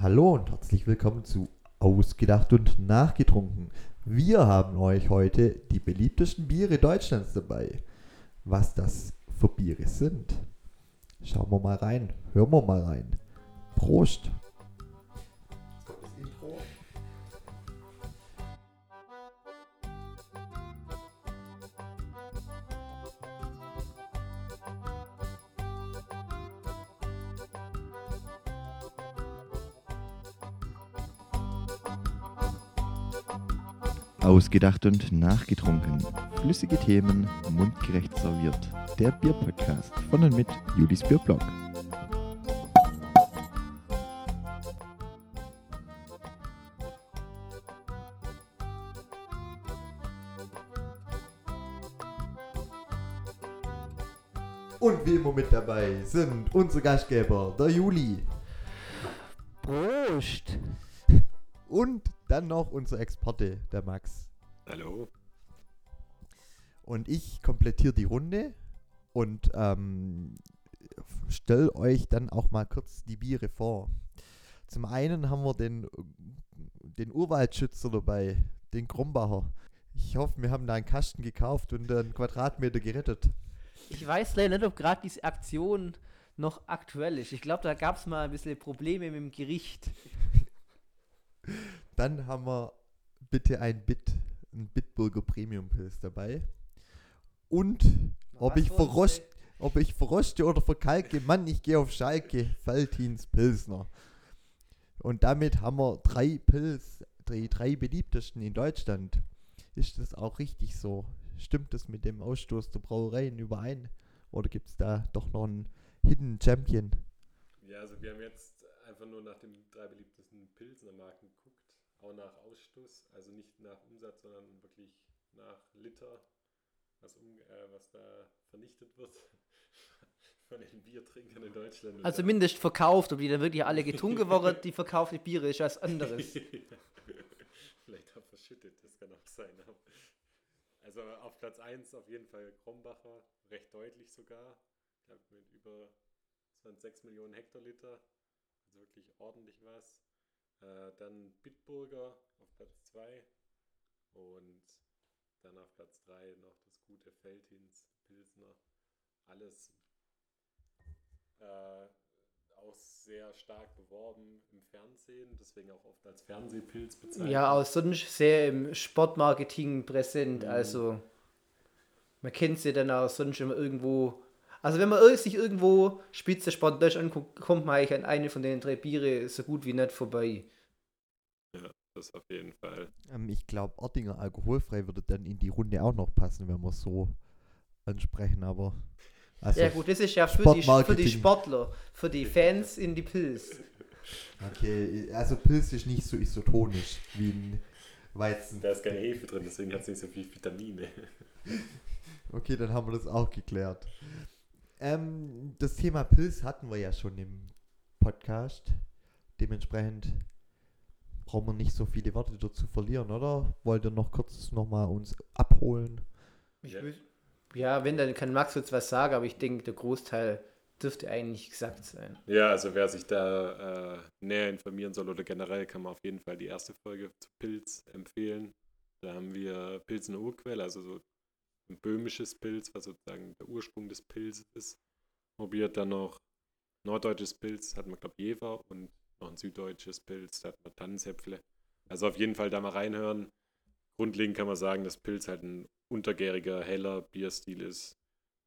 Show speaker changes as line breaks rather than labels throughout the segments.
Hallo und herzlich willkommen zu Ausgedacht und Nachgetrunken. Wir haben euch heute die beliebtesten Biere Deutschlands dabei. Was das für Biere sind, schauen wir mal rein, hören wir mal rein. Prost! Ausgedacht und nachgetrunken. Flüssige Themen, mundgerecht serviert. Der Bierpodcast von und mit Julis Bierblog. Und wie immer mit dabei sind unsere Gastgeber, der Juli.
Prost!
Und dann noch unser Experte, der Max.
Hallo.
Und ich komplettiere die Runde und ähm, stelle euch dann auch mal kurz die Biere vor. Zum einen haben wir den, den Urwaldschützer dabei, den Krombacher. Ich hoffe, wir haben da einen Kasten gekauft und einen Quadratmeter gerettet.
Ich weiß leider nicht, ob gerade diese Aktion noch aktuell ist. Ich glaube, da gab es mal ein bisschen Probleme mit dem Gericht.
Dann haben wir bitte ein Bit, ein Bitburger Premium Pilz dabei. Und ob ich, verrost, ob ich verroste oder verkalke, Mann, ich gehe auf Schalke, Faltins Pilsner. Und damit haben wir drei Pilz, drei, drei beliebtesten in Deutschland. Ist das auch richtig so? Stimmt das mit dem Ausstoß der Brauereien überein? Oder gibt es da doch noch einen Hidden Champion?
Ja, also wir haben jetzt einfach nur nach den drei beliebtesten Pilsner Marken geguckt, auch nach Ausstoß, also nicht nach Umsatz, sondern wirklich nach Liter, was, um, äh, was da vernichtet wird von den Biertrinkern in Deutschland.
Also zumindest verkauft, ob die dann wirklich alle getrunken worden, die verkaufte Biere ist was anderes.
Vielleicht auch verschüttet, das kann auch sein. Also auf Platz 1 auf jeden Fall Krombacher, recht deutlich sogar. Ich glaube mit über 6 Millionen Hektoliter. Also wirklich ordentlich was. Äh, dann Bitburger auf Platz 2 und dann auf Platz 3 noch das gute Feldhins Pilsner. Alles äh, auch sehr stark beworben im Fernsehen, deswegen auch oft als Fernsehpilz bezeichnet.
Ja, auch sonst sehr im Sportmarketing präsent. Also man kennt sie dann auch sonst immer irgendwo. Also wenn man sich irgendwo Spitzensport Deutsch anguckt, kommt man eigentlich an eine von den drei Biere so gut wie nicht vorbei.
Das auf jeden Fall.
Ähm, ich glaube, Ortinger alkoholfrei würde dann in die Runde auch noch passen, wenn wir es so ansprechen, aber. Also,
ja gut, das ist ja für die, für die. Sportler, für die Fans in die Pilz.
Okay, also Pilz ist nicht so isotonisch wie ein Weizen.
Da ist keine Hefe drin, deswegen hat es nicht so viel Vitamine.
Okay, dann haben wir das auch geklärt. Ähm, das Thema Pilz hatten wir ja schon im Podcast. Dementsprechend brauchen wir nicht so viele Worte dazu verlieren, oder? Wollt ihr noch kurz nochmal uns abholen?
Ja.
wenn, dann kann Max jetzt was sagen, aber ich denke, der Großteil dürfte eigentlich gesagt sein.
Ja, also wer sich da äh, näher informieren soll oder generell, kann man auf jeden Fall die erste Folge zu Pilz empfehlen. Da haben wir Pilzen Urquell, also so ein böhmisches Pilz, was sozusagen der Ursprung des Pilzes ist. Probiert dann noch norddeutsches Pilz, hatten wir glaube ich Jever und noch ein süddeutsches Pilz, da hatten wir Tannenzäpfle. Also auf jeden Fall da mal reinhören. Grundlegend kann man sagen, dass Pilz halt ein untergäriger, heller Bierstil ist,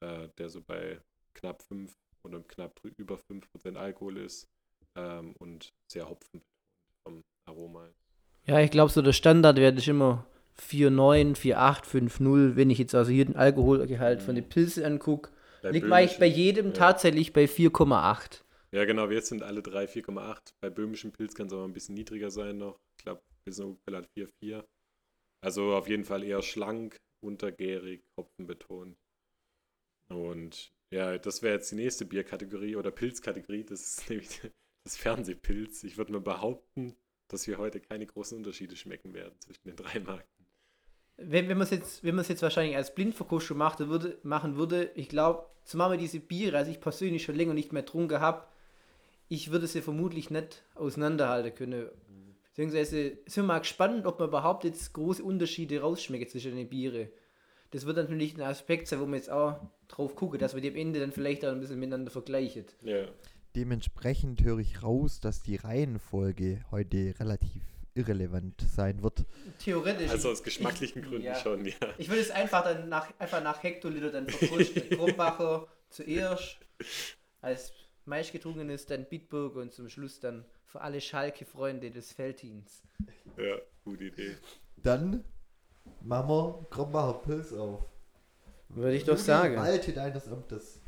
äh, der so bei knapp 5 oder knapp über 5% Alkohol ist ähm, und sehr hopfen vom Aroma.
Ja, ich glaube, so der Standardwert ist immer 4,9, 4,8, 5,0. Wenn ich jetzt also hier den Alkoholgehalt von den Pilzen angucke, liegt man eigentlich bei jedem
ja.
tatsächlich bei 4,8.
Ja, genau, wir sind alle drei 4,8. Bei böhmischen Pilz kann es aber ein bisschen niedriger sein noch. Ich glaube, Pilsner Urquell hat 4,4. Also auf jeden Fall eher schlank, untergärig, hopfenbetont. Und ja, das wäre jetzt die nächste Bierkategorie oder Pilzkategorie. Das ist nämlich das Fernsehpilz. Ich würde mal behaupten, dass wir heute keine großen Unterschiede schmecken werden zwischen den drei Marken.
Wenn, wenn man es jetzt, wenn man es jetzt wahrscheinlich als Blindverkostung macht, würde, machen würde, ich glaube, zumal wir diese Biere, also ich persönlich schon länger nicht mehr getrunken habe, ich würde sie vermutlich nicht auseinanderhalten können. Beziehungsweise sind wir mal gespannt, ob man überhaupt jetzt große Unterschiede rausschmeckt zwischen den Biere. Das wird natürlich ein Aspekt sein, wo man jetzt auch drauf gucken, dass wir die am Ende dann vielleicht auch ein bisschen miteinander vergleichen.
Ja.
Dementsprechend höre ich raus, dass die Reihenfolge heute relativ irrelevant sein wird.
Theoretisch.
Also aus geschmacklichen
ich,
Gründen
ja.
schon, ja.
Ich würde es einfach dann nach, einfach nach Hektoliter dann verpushen. Krumbacher zuerst als meistgetrunkenes, dann Bitburg und zum Schluss dann für alle Schalke-Freunde des Feldteams.
Ja, gute Idee.
Dann machen wir Krombacher Pilz auf.
Würde ich doch sagen.
Walte deines Amtes.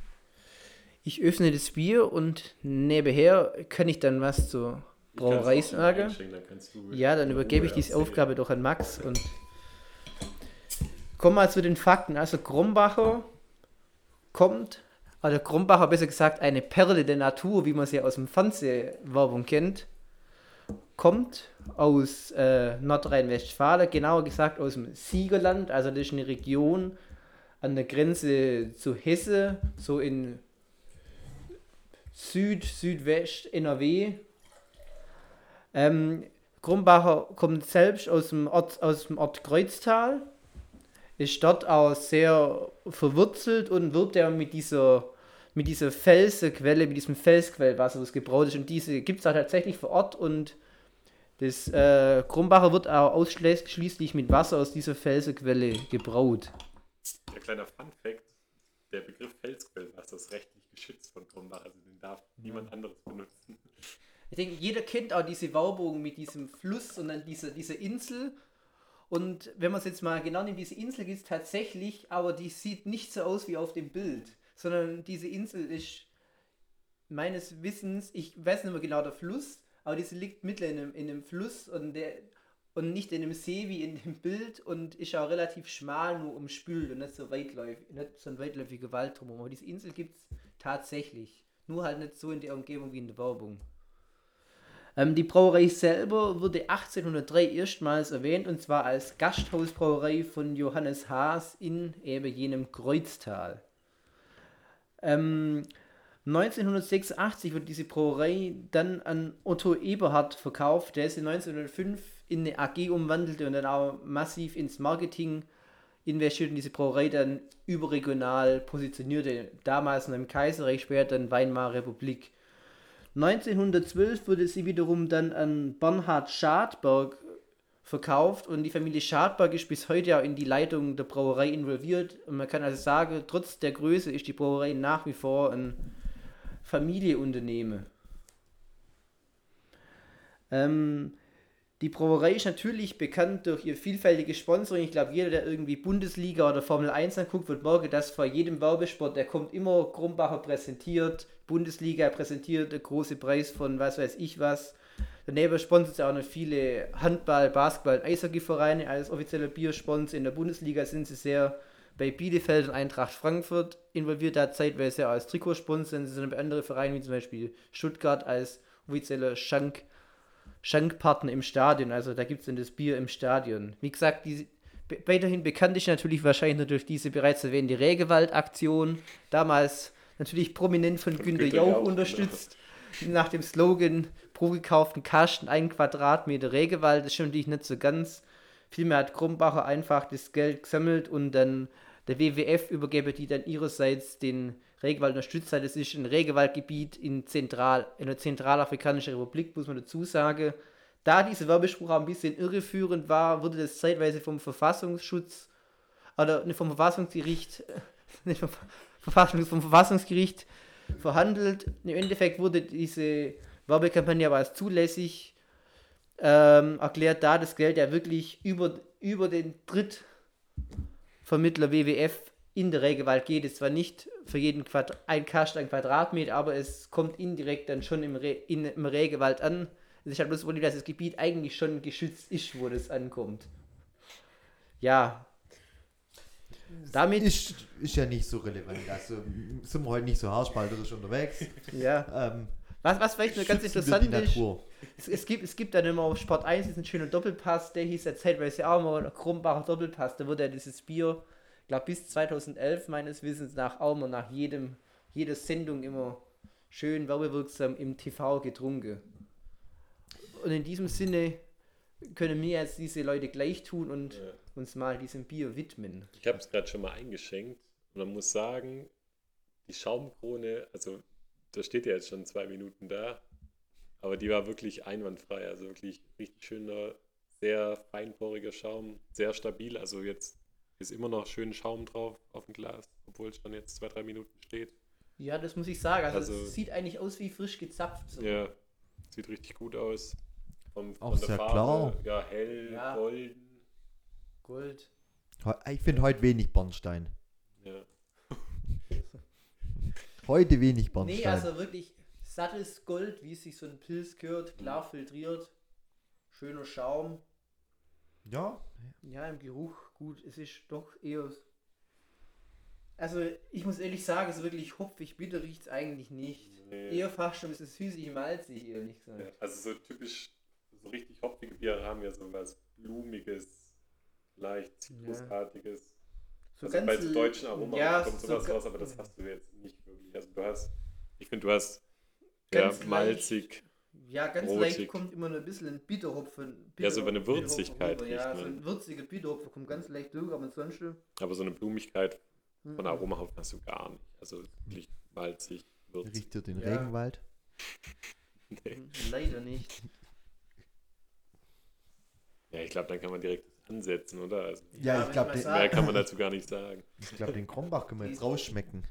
Ich öffne das Bier und nebenher kann ich dann was zur
Ich kann's auch
Brauerei
schon
sagen.
einschenken, dann kannst du
Ja, dann übergebe ich diese. Aufgabe doch an Max und kommen wir zu den Fakten. Also Krombacher kommt, oder Krombacher besser gesagt eine Perle der Natur, wie man sie aus dem Fernsehwerbung kennt, kommt aus äh, Nordrhein-Westfalen, genauer gesagt aus dem Siegerland, also das ist eine Region an der Grenze zu Hesse, so in Süd, Südwest NRW. Ähm, Krumbacher kommt selbst aus dem Ort, aus dem Ort Kreuztal, ist dort auch sehr verwurzelt und wird ja mit dieser, mit dieser Felsenquelle, mit diesem Felsquellwasser, das gebraut ist. Und diese gibt es auch tatsächlich vor Ort und das äh, Krumbacher wird auch ausschließlich mit Wasser aus dieser Felsenquelle gebraut.
Der kleiner Fun-Fact: Der Begriff Felsquellwasser ist rechtlich geschützt von Krumbach, also den darf niemand anderes benutzen.
Ich denke, jeder kennt auch diese Werbung mit diesem Fluss und dann diese, diese Insel. Und wenn man es jetzt mal genau nimmt, diese Insel gibt es tatsächlich, aber die sieht nicht so aus wie auf dem Bild, sondern diese Insel ist meines Wissens, ich weiß nicht mehr genau der Fluss, aber diese liegt mitten in einem, in einem Fluss und, der, und nicht in einem See wie in dem Bild und ist auch relativ schmal nur umspült und nicht so weitläufig, nicht so ein weitläufiger Wald drumherum. Aber diese Insel gibt es tatsächlich. Nur halt nicht so in der Umgebung wie in der Werbung. Ähm, die Brauerei selber wurde 1803 erstmals erwähnt und zwar als Gasthausbrauerei von Johannes Haas in eben jenem Kreuztal. Ähm, 1986 wurde diese Brauerei dann an Otto Eberhard verkauft, der sie 1905 in eine AG umwandelte und dann auch massiv ins Marketing investiert und diese Brauerei dann überregional positionierte. Damals noch im Kaiserreich, später dann Weimarer Republik. 1912 wurde sie wiederum dann an Bernhard Schadberg verkauft und die Familie Schadberg ist bis heute auch in die Leitung der Brauerei involviert. Und man kann also sagen, trotz der Größe ist die Brauerei nach wie vor ein Familienunternehmen. Ähm, die Brauerei ist natürlich bekannt durch ihr vielfältiges Sponsoring. Ich glaube, jeder, der irgendwie Bundesliga oder Formel 1 anguckt, wird merken, dass vor jedem Werbesport, der kommt immer Krumbacher präsentiert, Bundesliga präsentiert, der große Preis von was weiß ich was. Daneben sponsert sie auch noch viele Handball-, Basketball- und Eishockey-Vereine als offizieller Biersponsor. In der Bundesliga sind sie sehr bei Bielefeld und Eintracht Frankfurt involviert, da zeitweise auch als Trikotsponsor. Sie sind bei anderen Vereinen wie zum Beispiel Stuttgart als offizieller Schank Schankpartner im Stadion. Also da gibt es dann das Bier im Stadion. Wie gesagt, die, weiterhin bekannt ist natürlich wahrscheinlich nur durch diese bereits erwähnte Regewald-Aktion. Damals natürlich prominent von
Von
Günter Jauch unterstützt. Nach dem Slogan pro gekauften Kasten ein Quadratmeter Regewald. Das ist schon natürlich nicht so ganz. Vielmehr hat Krumbacher einfach das Geld gesammelt und dann der WWF übergebe die dann ihrerseits den Regenwald unterstützt hat. Es ist ein Regenwaldgebiet in, Zentral, in der Zentralafrikanischen Republik, muss man dazu sagen. Da dieser Werbespruch auch ein bisschen irreführend war, wurde das zeitweise vom Verfassungsschutz oder vom Verfassungsgericht, nicht vom, Verfassungs, vom Verfassungsgericht verhandelt. Im Endeffekt wurde diese Werbekampagne aber als zulässig ähm, erklärt, da das Geld ja wirklich über, über den Drittvermittler WWF in der Regenwald geht. Es zwar nicht für jeden Quadrat, ein Kasten ein Quadratmeter, aber es kommt indirekt dann schon im, Re in, im Regenwald an. Es ist halt bloß das Problem, dass das Gebiet eigentlich schon geschützt ist, wo das ankommt. Ja. Damit,
Ist, ist ja nicht so relevant. Also sind wir heute nicht so haarspalterisch unterwegs.
ja.
Ähm,
Was, was vielleicht nur ganz interessant ist, es, es, gibt, es gibt dann immer auf Sport 1 diesen schönen Doppelpass, der hieß ja zeitweise auch mal Krumbacher Doppelpass, da wurde ja dieses Bier, ich glaube bis 2011 meines Wissens nach auch mal nach jedem, jeder Sendung immer schön werbewirksam im TV getrunken. Und in diesem Sinne können wir jetzt diese Leute gleich tun und
Ja.
uns mal diesem Bier widmen.
Ich habe es gerade schon mal eingeschenkt und man muss sagen, die Schaumkrone, also da steht ja jetzt schon zwei Minuten da, aber die war wirklich einwandfrei, also wirklich richtig schöner, sehr feinporiger Schaum, sehr stabil, also jetzt ist immer noch schön Schaum drauf auf dem Glas, obwohl es schon jetzt zwei, drei Minuten steht.
Ja, das muss ich sagen. Also,
Also-
es sieht eigentlich aus wie frisch gezapft. So.
Ja, sieht richtig gut aus. Vom,
Auch
von der
sehr
Farbe,
klar.
Ja, hell,
Ja.
golden.
Gold.
Ich finde heute wenig Bernstein.
Ja.
Heute wenig Bernstein.
Nee, also wirklich sattes Gold, wie es sich so ein Pilz gehört, klar filtriert. Schöner Schaum.
ja,
Ja, im Geruch gut. Es ist doch eher. Also, ich muss ehrlich sagen, so wirklich hopfig bitter riecht es eigentlich nicht.
Nee.
Eher fast schon ein bisschen süßig malzig, ehrlich gesagt.
Ja, also so typisch, so richtig hopfige Biere haben ja so was Blumiges, leicht Zitrusartiges.
So
also bei so deutschen Aromen
ja,
kommt
so
sowas
ga-
raus, aber das hast du jetzt nicht wirklich. Also du hast, ich finde, du hast
Ganz
ja, malzig,
Ja, ganz
Rotig.
leicht kommt immer ein bisschen ein Bitterhopfen.
Ja, so eine Würzigkeit
Ja, so ein würziger Bitterhopfen kommt ganz leicht durch, aber ansonsten.
aber so eine Blumigkeit
Mhm.
von Aromahopfen hast du gar nicht. Also wirklich malzig, würzig.
riecht ihr den
Ja.
Regenwald?
Nee.
Mhm, Leider nicht.
Ja, ich glaube, dann kann man direkt ansetzen, oder? Also,
Ja, ich
wenn
glaub,
mal
den-
sagen,
mehr kann man dazu gar nicht sagen.
Ich glaube, den Krombach können wir jetzt rausschmecken.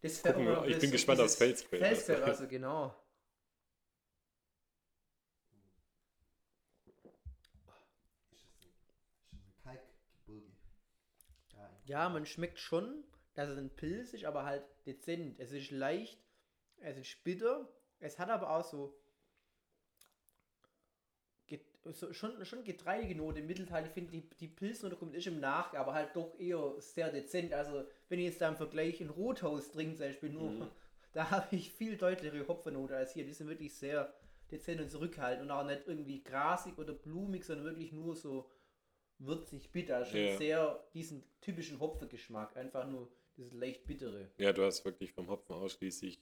Das
Gucken mal. Ich bin gespannt aufs Felsquell.
Felsquell, also genau. Ja, man schmeckt schon, dass es ein Pilz ist, aber halt dezent. Es ist leicht, es ist bitter, es hat aber auch so, so schon, schon getreidige Note im Mittelteil. Ich finde, die, die Pilznote kommt nicht im Nach, aber halt doch eher sehr dezent. Also, wenn ich jetzt da im Vergleich ein Rothaus trinke, zum Beispiel nur,
Mhm.
da habe ich viel deutlichere Hopfennote als hier. Die sind wirklich sehr dezent und zurückhaltend und auch nicht irgendwie grasig oder blumig, sondern wirklich nur so würzig bitter. Also Schon
Ja.
sehr diesen typischen Hopfengeschmack. Einfach nur dieses leicht bittere.
Ja, du hast wirklich vom Hopfen ausschließlich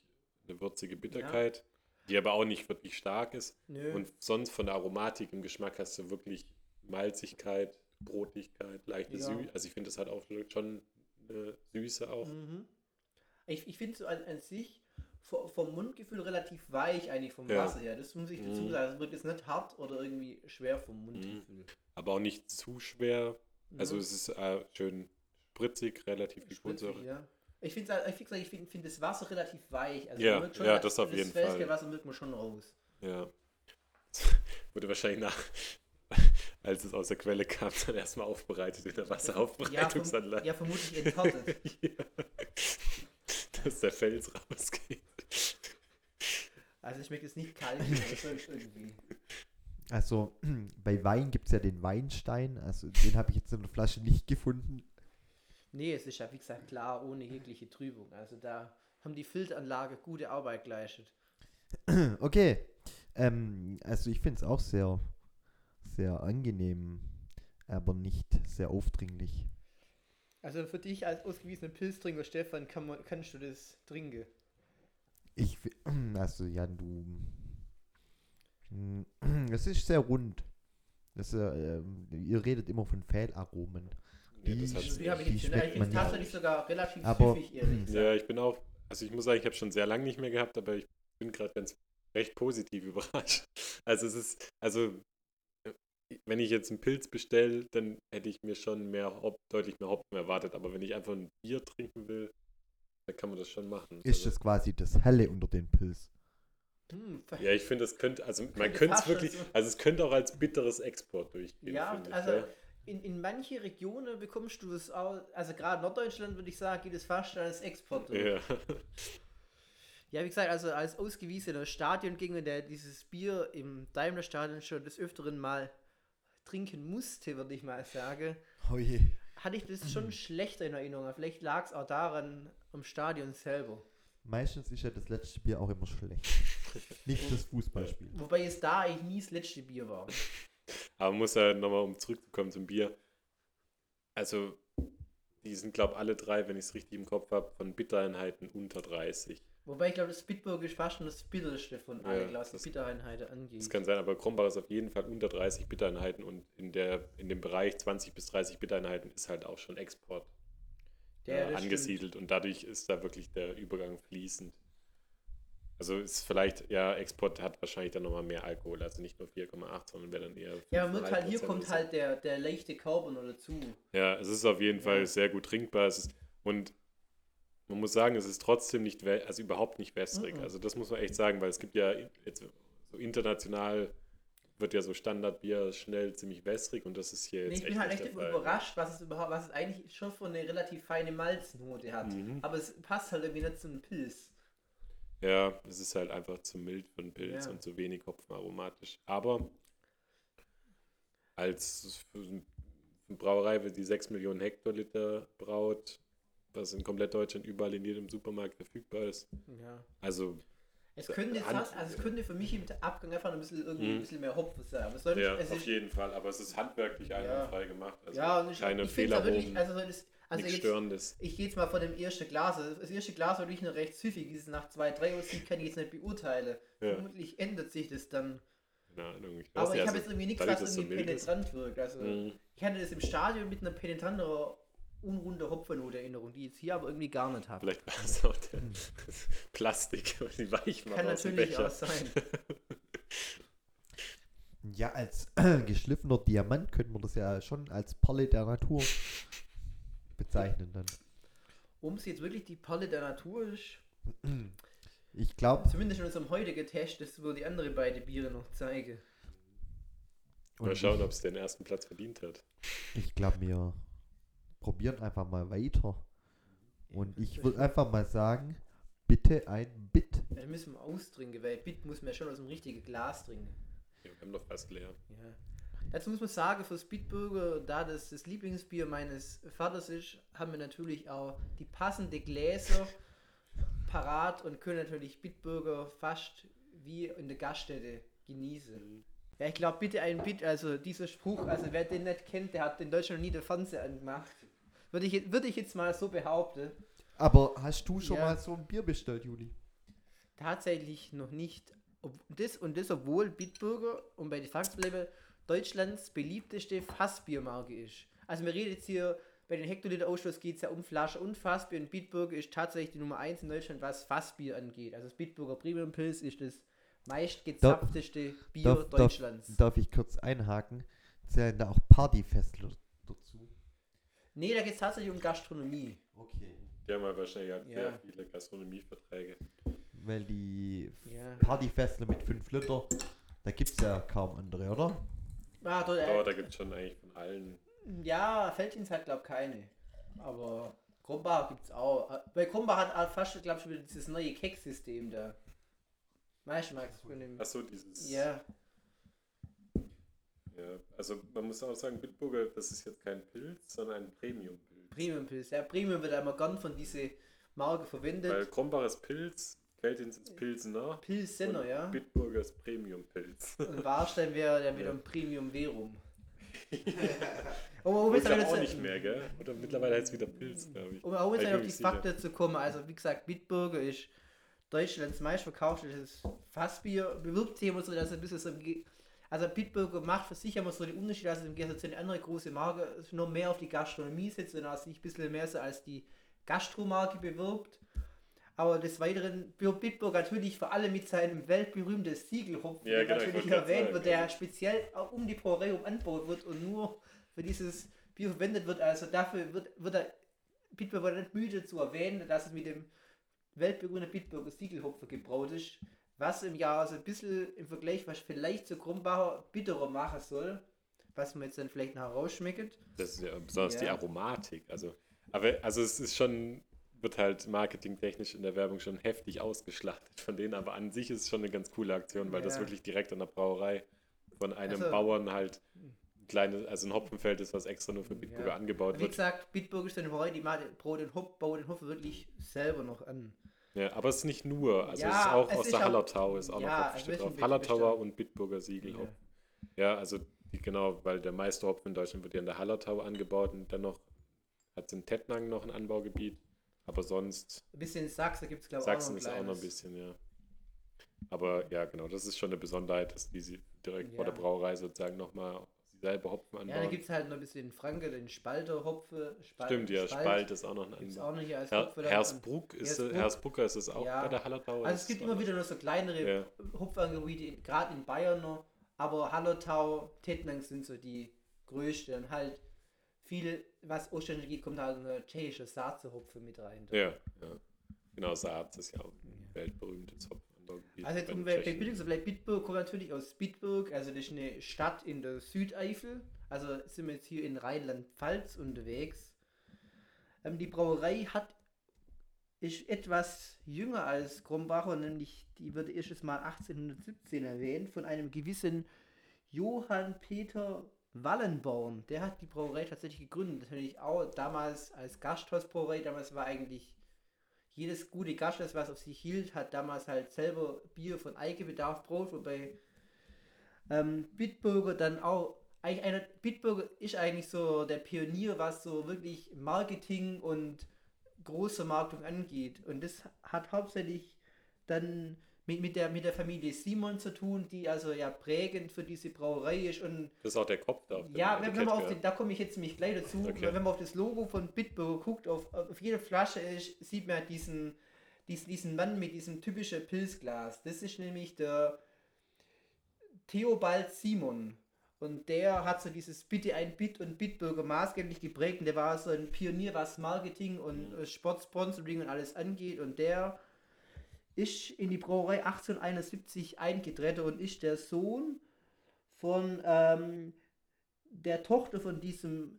eine würzige Bitterkeit, die aber auch nicht wirklich stark ist.
Nö.
Und sonst von der Aromatik im Geschmack hast du wirklich Malzigkeit, Brotigkeit, leichte
Ja.
Süße. Also ich finde, das hat auch schon eine Süße auch.
Mhm. Ich, ich finde so an, an sich vom Mundgefühl relativ weich eigentlich vom
Ja.
Wasser her. Das muss ich dazu
Mhm.
sagen. Es wird jetzt nicht hart oder irgendwie schwer vom Mundgefühl.
Aber auch nicht zu schwer. Also
Ja.
es ist äh, schön spritzig, relativ viel Kohlensäure.
ja. Ich finde ich find, ich find, find das Wasser relativ weich. Also
Ja,
merkt
ja, das auf jeden Fall.
Felsquellwasser wirkt man schon raus.
Ja. Wurde wahrscheinlich nach, als es aus der Quelle kam, dann erstmal aufbereitet in der
Ja,
Wasseraufbereitungsanlage.
verm ja, vermutlich enthärtet.
Ja. Dass der Fels rausgeht.
Also ich schmeckt es nicht kalt irgendwie.
Also bei Wein gibt es ja den Weinstein. Also den habe ich jetzt in der Flasche nicht gefunden.
Nee, es ist ja wie gesagt klar, ohne jegliche Trübung. Also da haben die Filteranlage gute Arbeit geleistet.
Okay. Ähm, also ich finde es auch sehr, sehr angenehm, aber nicht sehr aufdringlich.
Also für dich als ausgewiesener Pilztrinker, Stefan, kann man, kannst du das trinken?
Ich, also ja, du, es ist sehr rund. Das, äh, ähm, ihr redet immer von Fehlaromen.
Ja, das
Die-
Die
schmeckt man ja.
tatsächlich sogar relativ
Aber-
süffig, ehrlich gesagt.
Ja, ich bin auch, also ich muss sagen, ich habe schon sehr lange nicht mehr gehabt, aber ich bin gerade ganz recht positiv überrascht. Also es ist, also äh, wenn ich jetzt einen Pilz bestelle, dann hätte ich mir schon mehr Hop, deutlich mehr Hopfen erwartet, aber wenn ich einfach ein Bier trinken will, dann kann man das schon machen.
Ist
also,
das quasi das Helle unter den Pilz?
Hm,
ja, ich finde, das könnte, also man
Könnte
es wirklich,
so-
also es könnte auch als bitteres Export durchgehen.
Ja,
ich,
also
ja.
in, in manche Regionen bekommst du es auch, also gerade Norddeutschland würde ich sagen, geht es fast als Export. durch.
Ja.
Ja, wie gesagt, also als ausgewiesener Stadiongänger, der dieses Bier im Daimler-Stadion schon des Öfteren mal trinken musste, würde ich mal sagen,
Oh je.
hatte ich das schon schlechter in Erinnerung. Vielleicht lag es auch daran am Stadion selber.
Meistens ist ja das letzte Bier auch immer schlecht. Nicht das Fußballspiel.
Wobei es da eigentlich nie das letzte Bier war.
Aber man muss ja nochmal, um zurückzukommen zum Bier. Also, die sind, glaube ich, alle drei, wenn ich es richtig im Kopf habe, von Bittereinheiten unter 30.
Wobei ich glaube, das Bitburger ist fast schon das bitterste von allen,
Ja,
was die
das-
Bittereinheiten angeht.
Das kann sein, aber Krumbach ist auf jeden Fall unter 30 Bittereinheiten und in, der, in dem Bereich 20 bis 30 Bittereinheiten ist halt auch schon Export
Ja,
äh,
das stimmt.
angesiedelt und dadurch ist da wirklich der Übergang fließend. Also ist vielleicht, ja, Export hat wahrscheinlich dann nochmal mehr Alkohol, also nicht nur 4,8, sondern wäre dann eher.
Ja, merkt halt, hier
5,3%
kommt halt der, der leichte Carbon noch dazu.
Ja, es ist auf jeden
Ja.
Fall sehr gut trinkbar. Es ist, und man muss sagen, es ist trotzdem nicht, also überhaupt nicht wässrig.
Mhm.
Also das muss man echt sagen, weil es gibt ja jetzt so international wird ja so Standardbier schnell ziemlich wässrig und das ist hier
Nee,
jetzt
ich
echt
bin halt echt
Fall.
überrascht, was es überhaupt, was es eigentlich schon für eine relativ feine Malznote hat.
Mhm.
Aber es passt halt irgendwie nicht zu einem Pilz.
Ja, es ist halt einfach zu mild für einen Pilz
Ja.
und zu wenig hopfenaromatisch. Aber als Brauerei, die 6 Millionen Hektoliter braut, was in komplett Deutschland überall in jedem Supermarkt verfügbar ist.
Ja.
Also
Es könnte fast, also es könnte für mich im Abgang einfach ein bisschen, irgendwie
Mhm.
ein bisschen mehr Hopfen sein. Aber es soll
Ja,
es
auf
ist,
jeden Fall. Aber es ist handwerklich einwandfrei gemacht. Also
ja, und ich,
keine
ich finde es wirklich, also das, also
nichts
jetzt,
Störendes.
ich gehe jetzt mal von dem ersten Glas. Also Das erste Glas war wirklich noch recht süffig. Dieses nach 2, 3 Uhr kann ich jetzt nicht beurteilen.
Ja,
Vermutlich ändert sich das dann.
keine Ahnung. Ich weiß
Aber
nicht,
ich habe
also
jetzt irgendwie nichts, was irgendwie
mild ist.
penetrant wirkt. Also
Mhm.
ich hatte das im Stadion mit einer penetranteren, unrunder Hopfennote-Erinnerung, die ich jetzt hier aber irgendwie gar nicht habe.
Vielleicht war es auch der Plastik, weil die weich macht
Kann natürlich auch sein.
Ja, als geschliffener Diamant könnte man das ja schon als Perle der Natur bezeichnen dann.
Um es jetzt wirklich die Perle der Natur ist,
Ich glaube,
zumindest in unserem heutigen Test, das würde die andere beiden Biere noch zeigen.
Mal schauen, ob es den ersten Platz verdient hat.
ich glaube, wir probieren einfach mal weiter. Und ich würde einfach mal sagen, bitte ein Bit.
Ja, müssen wir austrinken, weil Bit muss man ja schon aus dem richtigen Glas trinken.
Ja, wir haben doch fast leer.
Ja. Dazu muss man sagen, fürs Bitburger, da das das Lieblingsbier meines Vaters ist, haben wir natürlich auch die passende Gläser parat und können natürlich Bitburger fast wie in der Gaststätte genießen. Ja, ich glaube, bitte ein Bit, also dieser Spruch, also wer den nicht kennt, der hat in Deutschland noch nie den Fernseher angemacht. Würde ich, würde ich jetzt mal so behaupten.
Aber hast du schon
Ja.
mal so ein Bier bestellt, Juli?
Tatsächlich noch nicht. Ob das und das, obwohl Bitburger, um bei den zu bleiben, Deutschlands beliebteste Fassbiermarke ist. Also wir reden jetzt hier, bei den Hektoliter-Ausstoß geht es ja um Flasche und Fassbier und Bitburger ist tatsächlich die Nummer 1 in Deutschland, was Fassbier angeht. Also das Bitburger Premium Pilz ist das meistgezapfteste Bier
darf- darf-
Deutschlands.
Darf ich kurz einhaken? Zählen da auch Partyfestler dazu?
Nee, da geht es tatsächlich um Gastronomie.
Okay.
Die haben ja wahrscheinlich halt
Ja.
sehr viele Gastronomieverträge.
Weil die
Ja.
Partyfestler mit 5 Liter, da gibt es ja kaum andere, oder?
Ah, dort,
Aber
äh,
da gibt es schon eigentlich von allen.
ja, Feldins hat glaube keine. Aber Krumbach gibt es auch. Bei Krumbach hat auch fast, glaube ich, schon wieder dieses neue Keck-System da. Weißt du, Max, von dem.
Achso, dieses.
Ja,
ja. Also man muss auch sagen, Bitburger, das ist jetzt kein Pilz, sondern ein Premium-Pilz.
Premium-Pilz. Ja, Premium wird einmal gern von diese Marke verwendet.
Weil Krombacher ist Pilz, Feldins ist Pilsener.
Pilsener, ja.
Bitburger ist Premium-Pilz.
Und Warstein wäre dann wieder
Ja.
ein Premium Verum. Aber um
Und
jetzt
auch nicht mehr, gell? Oder mittlerweile heißt es wieder Pilz, glaube ich.
Um auch jetzt auf die. Fakten zu kommen, also wie gesagt, Bitburger ist Deutschlands meistverkauftes Fassbier. Bewirbt sich immer so, dass es ein bisschen so. im Also Bitburger macht für sich immer so den Unterschied, dass es im Gegensatz zu den anderen großen Marken noch mehr auf die Gastronomie setzt und also sich ein bisschen mehr so als die Gastromarke bewirbt. Aber des Weiteren wird Bitburger natürlich vor allem mit seinem weltberühmten Siegelhopfen,
Ja,
der
genau, ich
natürlich erwähnt
sagen,
wird, der
ja.
speziell auch um die Brauerei herum angebaut wird und nur für dieses Bier verwendet wird. Also dafür wird, wird er Bitburger nicht müde zu erwähnen, dass es mit dem weltberühmten Bitburger Siegelhopfen gebraut ist, was im Jahr also ein bisschen im Vergleich, was vielleicht zu Krumbacher bitterer machen soll, was man jetzt dann vielleicht noch rausschmeckt.
Das ist ja besonders die
Ja.
Aromatik. Also, aber also es ist schon, wird halt marketingtechnisch in der Werbung schon heftig ausgeschlachtet von denen, aber an sich ist es schon eine ganz coole Aktion, weil das
Ja.
wirklich direkt an der Brauerei von einem
Also-
Bauern halt ein kleines, also ein Hopfenfeld ist, was extra nur für Bitburger
Ja.
angebaut
Wie
wird.
gesagt, Bitburger ist eine Brauerei, die macht den- baut den, Hop, baut den Hopfen wirklich selber noch an.
Ja, aber es ist nicht nur, also
Ja,
es ist auch
es
aus
ist
der
auch-
Hallertau ist auch
ja,
noch Hopfen drauf. Hallertauer und Bitburger Siegel
Ja.
Ja, also die, genau, weil der meiste Hopfen in Deutschland wird ja in der Hallertau angebaut und dennoch hat es in Tettnang noch ein Anbaugebiet. Aber sonst,
Ein bisschen Sachsen gibt es, glaube ich,
Sachsen
auch
ist
noch
auch noch ein bisschen, ja. Aber ja, genau, das ist schon eine Besonderheit, dass die sie direkt vor der Brauerei sozusagen nochmal dieselbe Hopfen
Ja, da
anbauen.
gibt es halt noch ein bisschen Franke, den Spalter, Hopfe. Spal
Stimmt, ja, Spalt ist auch noch ein Anbau.
auch noch hier als
Her
Hopfe.
Hersbruck ist
Hersbruck.
Hersbrucker ist es auch
Ja.
bei der Hallertau.
Also es gibt immer wieder noch so kleinere
Ja.
Hopfangebiete, gerade in Bayern noch, aber Hallertau, Tettnang sind so die größten. Und halt viel, was Oststände geht, kommt halt eine tschechische Saatze-Hopfe mit rein.
Ja, ja. Genau, Saat ist ja auch ein weltberühmtes Hopfenanbaugebiet.
Also jetzt um bei. Bildung so bleibt Bitburg kommt natürlich aus Bitburg, also das ist eine Stadt in der Südeifel. Also sind wir jetzt hier in Rheinland-Pfalz unterwegs. Ähm, die Brauerei hat ist etwas jünger als Krombacher, nämlich die wird erstes Mal 1817 erwähnt von einem gewissen Johann Peter Wallenborn. Der hat die Brauerei tatsächlich gegründet. Natürlich auch damals als Gasthausbrauerei. Damals war eigentlich jedes gute Gasthaus, was auf sich hielt, hat damals halt selber Bier von Eigenbedarf braut, wobei ähm, Bitburger dann auch eigentlich einer Bitburger ist eigentlich so der Pionier, was so wirklich Marketing und große Marktung angeht. Und das hat hauptsächlich dann mit, mit, der, mit der Familie Simon zu tun, die also ja prägend für diese Brauerei ist und
Das ist auch der Kopf da
ja, wenn, wenn man auf den, da komme ich jetzt nämlich gleich dazu,
Okay.
wenn man auf das Logo von Bitburger guckt, auf, auf jeder Flasche ist, sieht man diesen, diesen, diesen Mann mit diesem typischen Pilzglas. Das ist nämlich der Theobald Simon. Und der hat so dieses Bitte ein Bit und Bitburger maßgeblich geprägt. Und der war so ein Pionier, was Marketing und äh, Sportsponsoring und alles angeht. Und der ist in die Brauerei 1871 eingetreten und ist der Sohn von ähm, der Tochter von diesem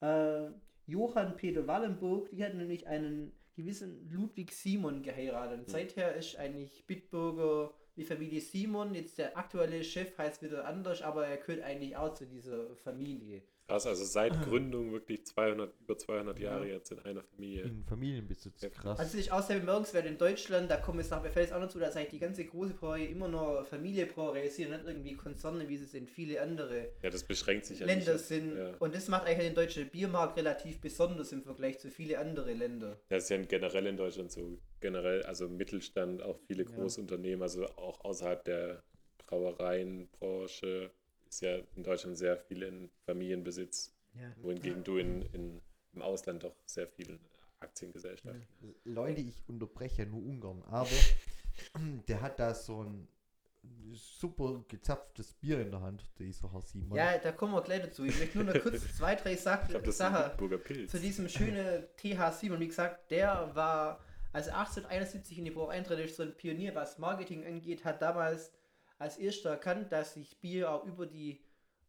äh, Johann Peter Wallenburg. Die hat nämlich einen gewissen Ludwig Simon geheiratet. Und seither ist eigentlich Bitburger die Familie Simon. Jetzt der aktuelle Chef heißt wieder anders, aber er gehört eigentlich auch zu dieser Familie.
Krass, also seit Gründung wirklich 200, über 200 Jahre jetzt in einer Familie.
In Familienbesitz.
Ja.
Krass.
Also es ist auch sehr bemerkenswert in Deutschland, da kommen jetzt nach, mir fällt es auch noch zu, dass eigentlich die ganze große Brauerei immer noch Familienbrauerei ist, hier nicht irgendwie Konzerne, wie es in viele andere
Ja, das beschränkt sich ja
Länder
nicht.
sind.
Ja.
Und das macht eigentlich den deutschen Biermarkt relativ besonders im Vergleich zu viele andere Länder.
Das ist ja generell in Deutschland so. Generell, also Mittelstand, auch viele Großunternehmen, also auch außerhalb der Brauereienbranche ist ja in Deutschland sehr viel in Familienbesitz,
Ja.
wohingegen du in, in, im Ausland doch sehr viel Aktiengesellschaften
Leute, ich unterbreche ja nur ungern, aber der hat da so ein super gezapftes Bier in der Hand, dieser Herr Simon.
Ja, da kommen wir gleich dazu. Ich möchte nur noch kurz zwei, drei Sachen zu diesem schönen TH Simon. Wie gesagt, der war, als er 1871 in die Brauerei eintritt, ist so ein Pionier, was Marketing angeht, hat damals als erster erkannt, dass sich Bier auch über die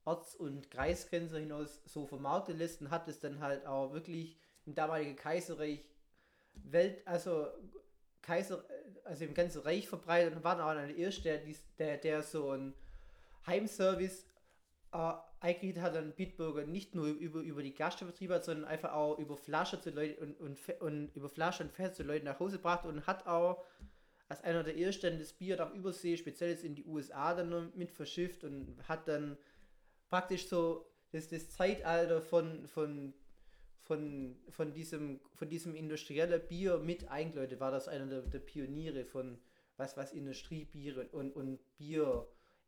Orts- und Kreisgrenze hinaus so vermarkten lässt und hat es dann halt auch wirklich im damaligen Kaiserreich Welt, also Kaiser, also im ganzen Reich verbreitet und war dann auch der erste, der, der, so ein Heimservice äh, eingerichtet hat an Bitburger nicht nur über, über die Gaststättenbetriebe hat, sondern einfach auch über Flasche zu Leuten und, und, und über Flasche und Fest zu Leuten nach Hause gebracht und hat auch als einer der ersten das Bier nach Übersee, speziell jetzt in die USA dann mit verschifft und hat dann praktisch so das, das Zeitalter von, von, von, von, diesem, von diesem industriellen Bier mit eingeläutet, war das einer der, der Pioniere von was, was Industriebiere und, und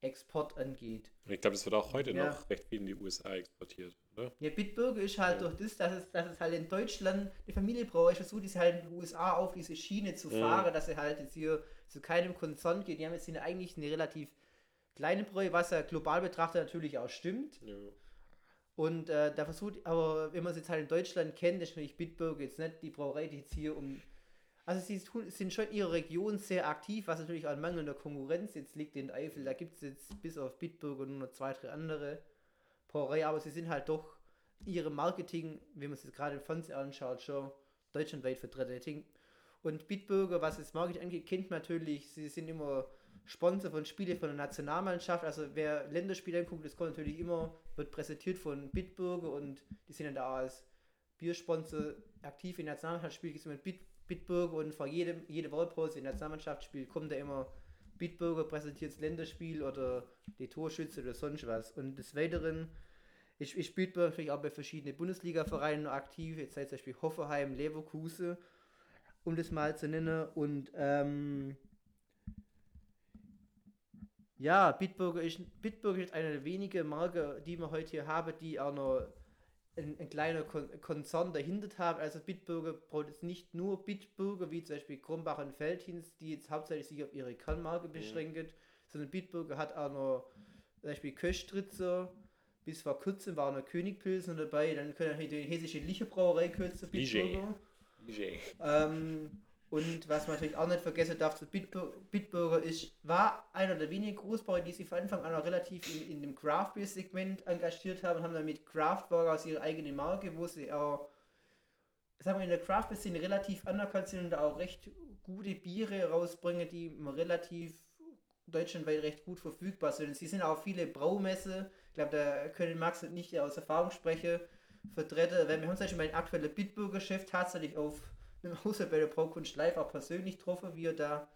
Bierexport angeht.
Und ich glaube, es wird auch heute
Ja.
noch recht viel in die USA exportiert, oder?
Ja, Bitburger ist halt
Ja.
durch das, dass es, dass es halt in Deutschland die Familienbrauerei versucht, diese halt in den USA auf diese Schiene zu
Mhm.
fahren, dass sie halt jetzt hier zu keinem Konzern geht. Die haben jetzt hier eigentlich eine relativ kleine Bräu, was ja global betrachtet natürlich auch stimmt.
Ja.
Und äh, da versucht, aber wenn man es jetzt halt in Deutschland kennt, ist natürlich Bitburger jetzt nicht die Brauerei, die jetzt hier um. Also sie tun, sind schon in ihrer Region sehr aktiv, was natürlich an mangelnder Konkurrenz jetzt liegt in Eifel. Da gibt es jetzt bis auf Bitburger nur noch zwei, drei andere Brauerei, aber sie sind halt doch ihre Marketing, wenn man es jetzt gerade im Fernsehen anschaut, schon deutschlandweit vertreten. Und Bitburger, was das Marketing angeht, kennt man natürlich, sie sind immer Sponsor von Spiele von der Nationalmannschaft. Also wer Länderspiele anguckt, das kommt natürlich immer, wird präsentiert von Bitburger und die sind dann da als Biersponsor aktiv in der Nationalmannschaftsspiel, gibt es immer Bit, Bitburger und vor jedem, jede Wahlpause in der Nationalmannschaftsspiel kommt da immer Bitburger präsentiert das Länderspiel oder die Torschütze oder sonst was. Und des Weiteren ich, ich Bitburger natürlich auch bei verschiedenen Bundesliga-Vereinen aktiv, jetzt sei zum Beispiel Hoffenheim, Leverkusen. um das mal zu nennen. Und ähm, ja, Bitburger ist, Bitburger ist eine der wenigen Marken, die wir heute hier haben, die auch noch ein, ein kleiner Kon Konzern dahinter haben. Also Bitburger produziert nicht nur Bitburger, wie zum Beispiel Krumbach und Feldhins, die jetzt hauptsächlich sich auf ihre Kernmarke beschränken, sondern Bitburger hat auch noch zum Beispiel Köstritzer, bis vor kurzem war noch Königpilsen dabei, dann können wir die hessische Liche Brauerei kurz zu Bitburger. Ähm, und was man natürlich auch nicht vergessen darf, Bitbur Bitburger ist, war einer der wenigen Großbauern, die sich von Anfang an auch relativ in, in dem Craft Beer Segment engagiert haben und haben dann mit Craft Burger aus ihrer eigenen Marke, wo sie auch, sagen wir, in der Craft Beer Szene relativ anerkannt sind und da auch recht gute Biere rausbringen, die relativ deutschlandweit recht gut verfügbar sind. Sie sind auch viele Braumesse, ich glaube, da können Max und ich aus Erfahrung sprechen, vertreten, wir haben zum Beispiel mein aktueller Bitburger Chef tatsächlich auf einem Hause bei der Braukunst live auch persönlich getroffen, wie er da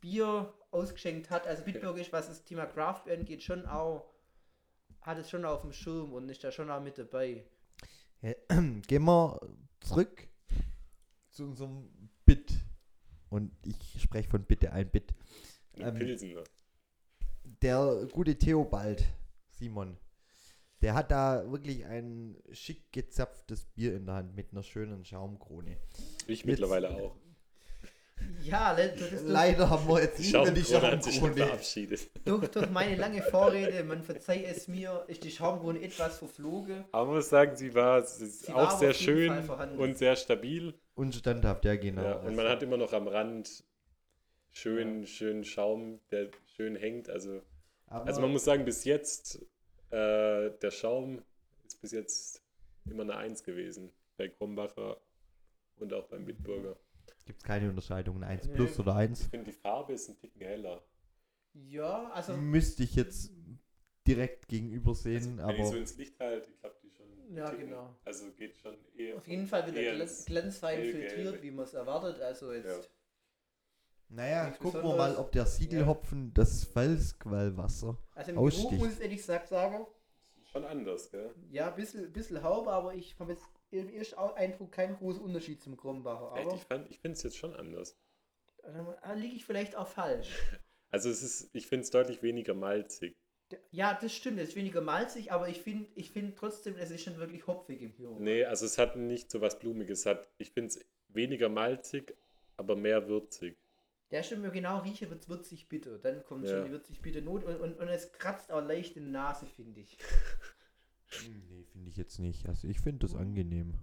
Bier ausgeschenkt hat. Also Bitburger ist, was das Thema Craft Beer angeht, schon auch, hat es schon auf dem Schirm und ist da schon auch mit dabei.
Ja, gehen wir zurück zu unserem Bit. Und ich spreche von bitte ein Bit. Ähm,
Pilsen, ne?
Der gute Theobald, Simon, der hat da wirklich ein schick gezapftes Bier in der Hand mit einer schönen Schaumkrone.
Ich mittlerweile auch.
Ja,
Leider haben wir jetzt nicht mehr die
Schaumkrone verabschiedet.
durch, durch meine lange Vorrede, man verzeiht es mir, ist die Schaumkrone etwas verflogen.
Aber man muss sagen, sie war, sie
Sie war
auch
aber
sehr schön und sehr stabil.
Und standhaft, ja genau.
Ja, und man hat immer noch am Rand schön, schön Schaum, der schön hängt. Also,
Aber
also man muss sagen, bis jetzt, äh, der Schaum ist bis jetzt immer eine Eins gewesen. Bei Krombacher und auch beim Bitburger.
gibt es keine Unterscheidungen, 1
Nee.
plus oder 1.
Ich finde, die Farbe ist ein Ticken heller.
Ja, also
Müsste ich jetzt direkt gegenüber
Also,
sehen,
wenn ich
aber
so ins Licht halte, ich glaube, die schon.
Ja,
Ticken-
genau.
Also geht schon eher.
auf jeden Fall wieder
ins
glanzfein
hellgelbe.
filtriert, wie man es erwartet. Also jetzt.
Naja,
nichts
gucken wir mal, ob der Siegelhopfen das Felsquellwasser
Also im. Geruch muss ich ehrlich gesagt sagen,
Schon anders, gell?
ja, ein bisschen, bisschen Haube, aber ich habe jetzt im ersten Eindruck keinen großen Unterschied zum Krombacher.
Echt,
Aber
ich fand- ich finde es jetzt schon anders.
da liege ich vielleicht auch falsch.
Also es ist, ich finde es deutlich weniger malzig.
Ja, das stimmt, es ist weniger malzig, aber ich finde ich find trotzdem, es ist schon wirklich hopfig im Geruch.
Nee, also es hat nicht so was Blumiges. Es Hat, ich finde es weniger malzig, aber mehr würzig.
Der stimmt mir genau, rieche wird würzig bitter. Dann kommt
Ja.
schon die würzig bitter Not und, und, und es kratzt auch leicht in der Nase, finde ich.
Nee, finde ich jetzt nicht. Also ich finde das angenehm.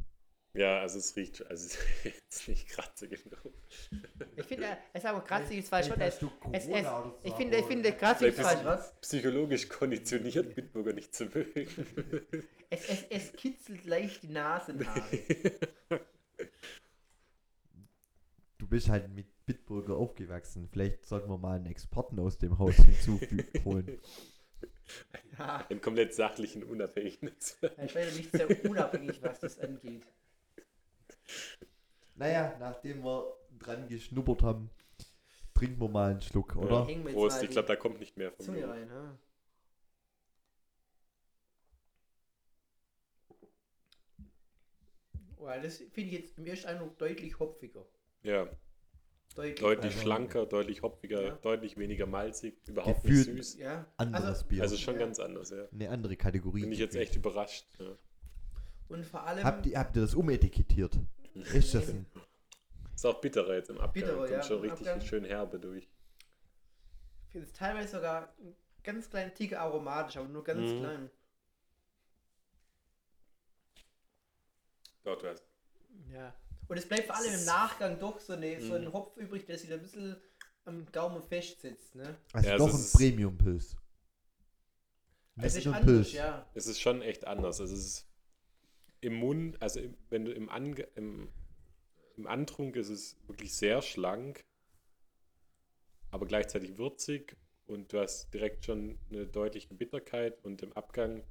Ja, also es riecht, also es ist jetzt nicht kratzig genug.
Ich finde, es ist aber kratzig ist falsch. Es, es, es, ich finde, ich finde kratzig ist falsch.
ist psychologisch konditioniert, Bitburger nicht zu mögen.
Es, es, es kitzelt leicht die Nasenhaare.
Du bist halt mit Bitburger aufgewachsen. Vielleicht sollten wir mal einen Experten aus dem Haus hinzuholen.
ja,
Einen komplett sachlichen, unabhängigen.
ich werde nicht sehr unabhängig, was das angeht.
naja, nachdem wir dran geschnuppert haben, trinken wir mal einen Schluck, oder?
Wir jetzt
Prost, ich
die
glaube, da kommt nicht mehr von
Zunge
mir.
rein. Ja. Oh, das finde ich jetzt im ersten Eindruck deutlich hopfiger.
Ja,
Deutlich.
deutlich
Also-
schlanker, deutlich hopfiger,
Ja.
deutlich weniger malzig, überhaupt
Gefühlt-
nicht süß.
ja.
Anderes
Also,
Bier.
Also schon
Ja.
ganz anders, ja.
eine andere Kategorie.
Bin ich jetzt echt überrascht. Ja.
und vor allem.
Habt ihr, habt ihr das umetikettiert? Ist das ein.
Ist auch bitterer jetzt im Abgang.
Bitterer,
Kommt
ja,
schon
im
richtig
Abgang.
schön herbe durch.
Ich finde es teilweise sogar ein ganz kleinen Tick aromatisch, aber nur ganz
Mhm.
klein.
Dort was.
Ja. Und es bleibt vor allem im Nachgang doch so, eine, so ein Hopf übrig, der sich da ein bisschen am Gaumen festsitzt. Ne?
Also
Ja,
doch
es
ein
ist-
Premium-Pilz.
Es ist anders, ja.
Es ist schon echt anders. Also es ist im Mund, also im, wenn du im, Ange im, im Antrunk ist es wirklich sehr schlank, aber gleichzeitig würzig und du hast direkt schon eine deutliche Bitterkeit und im Abgang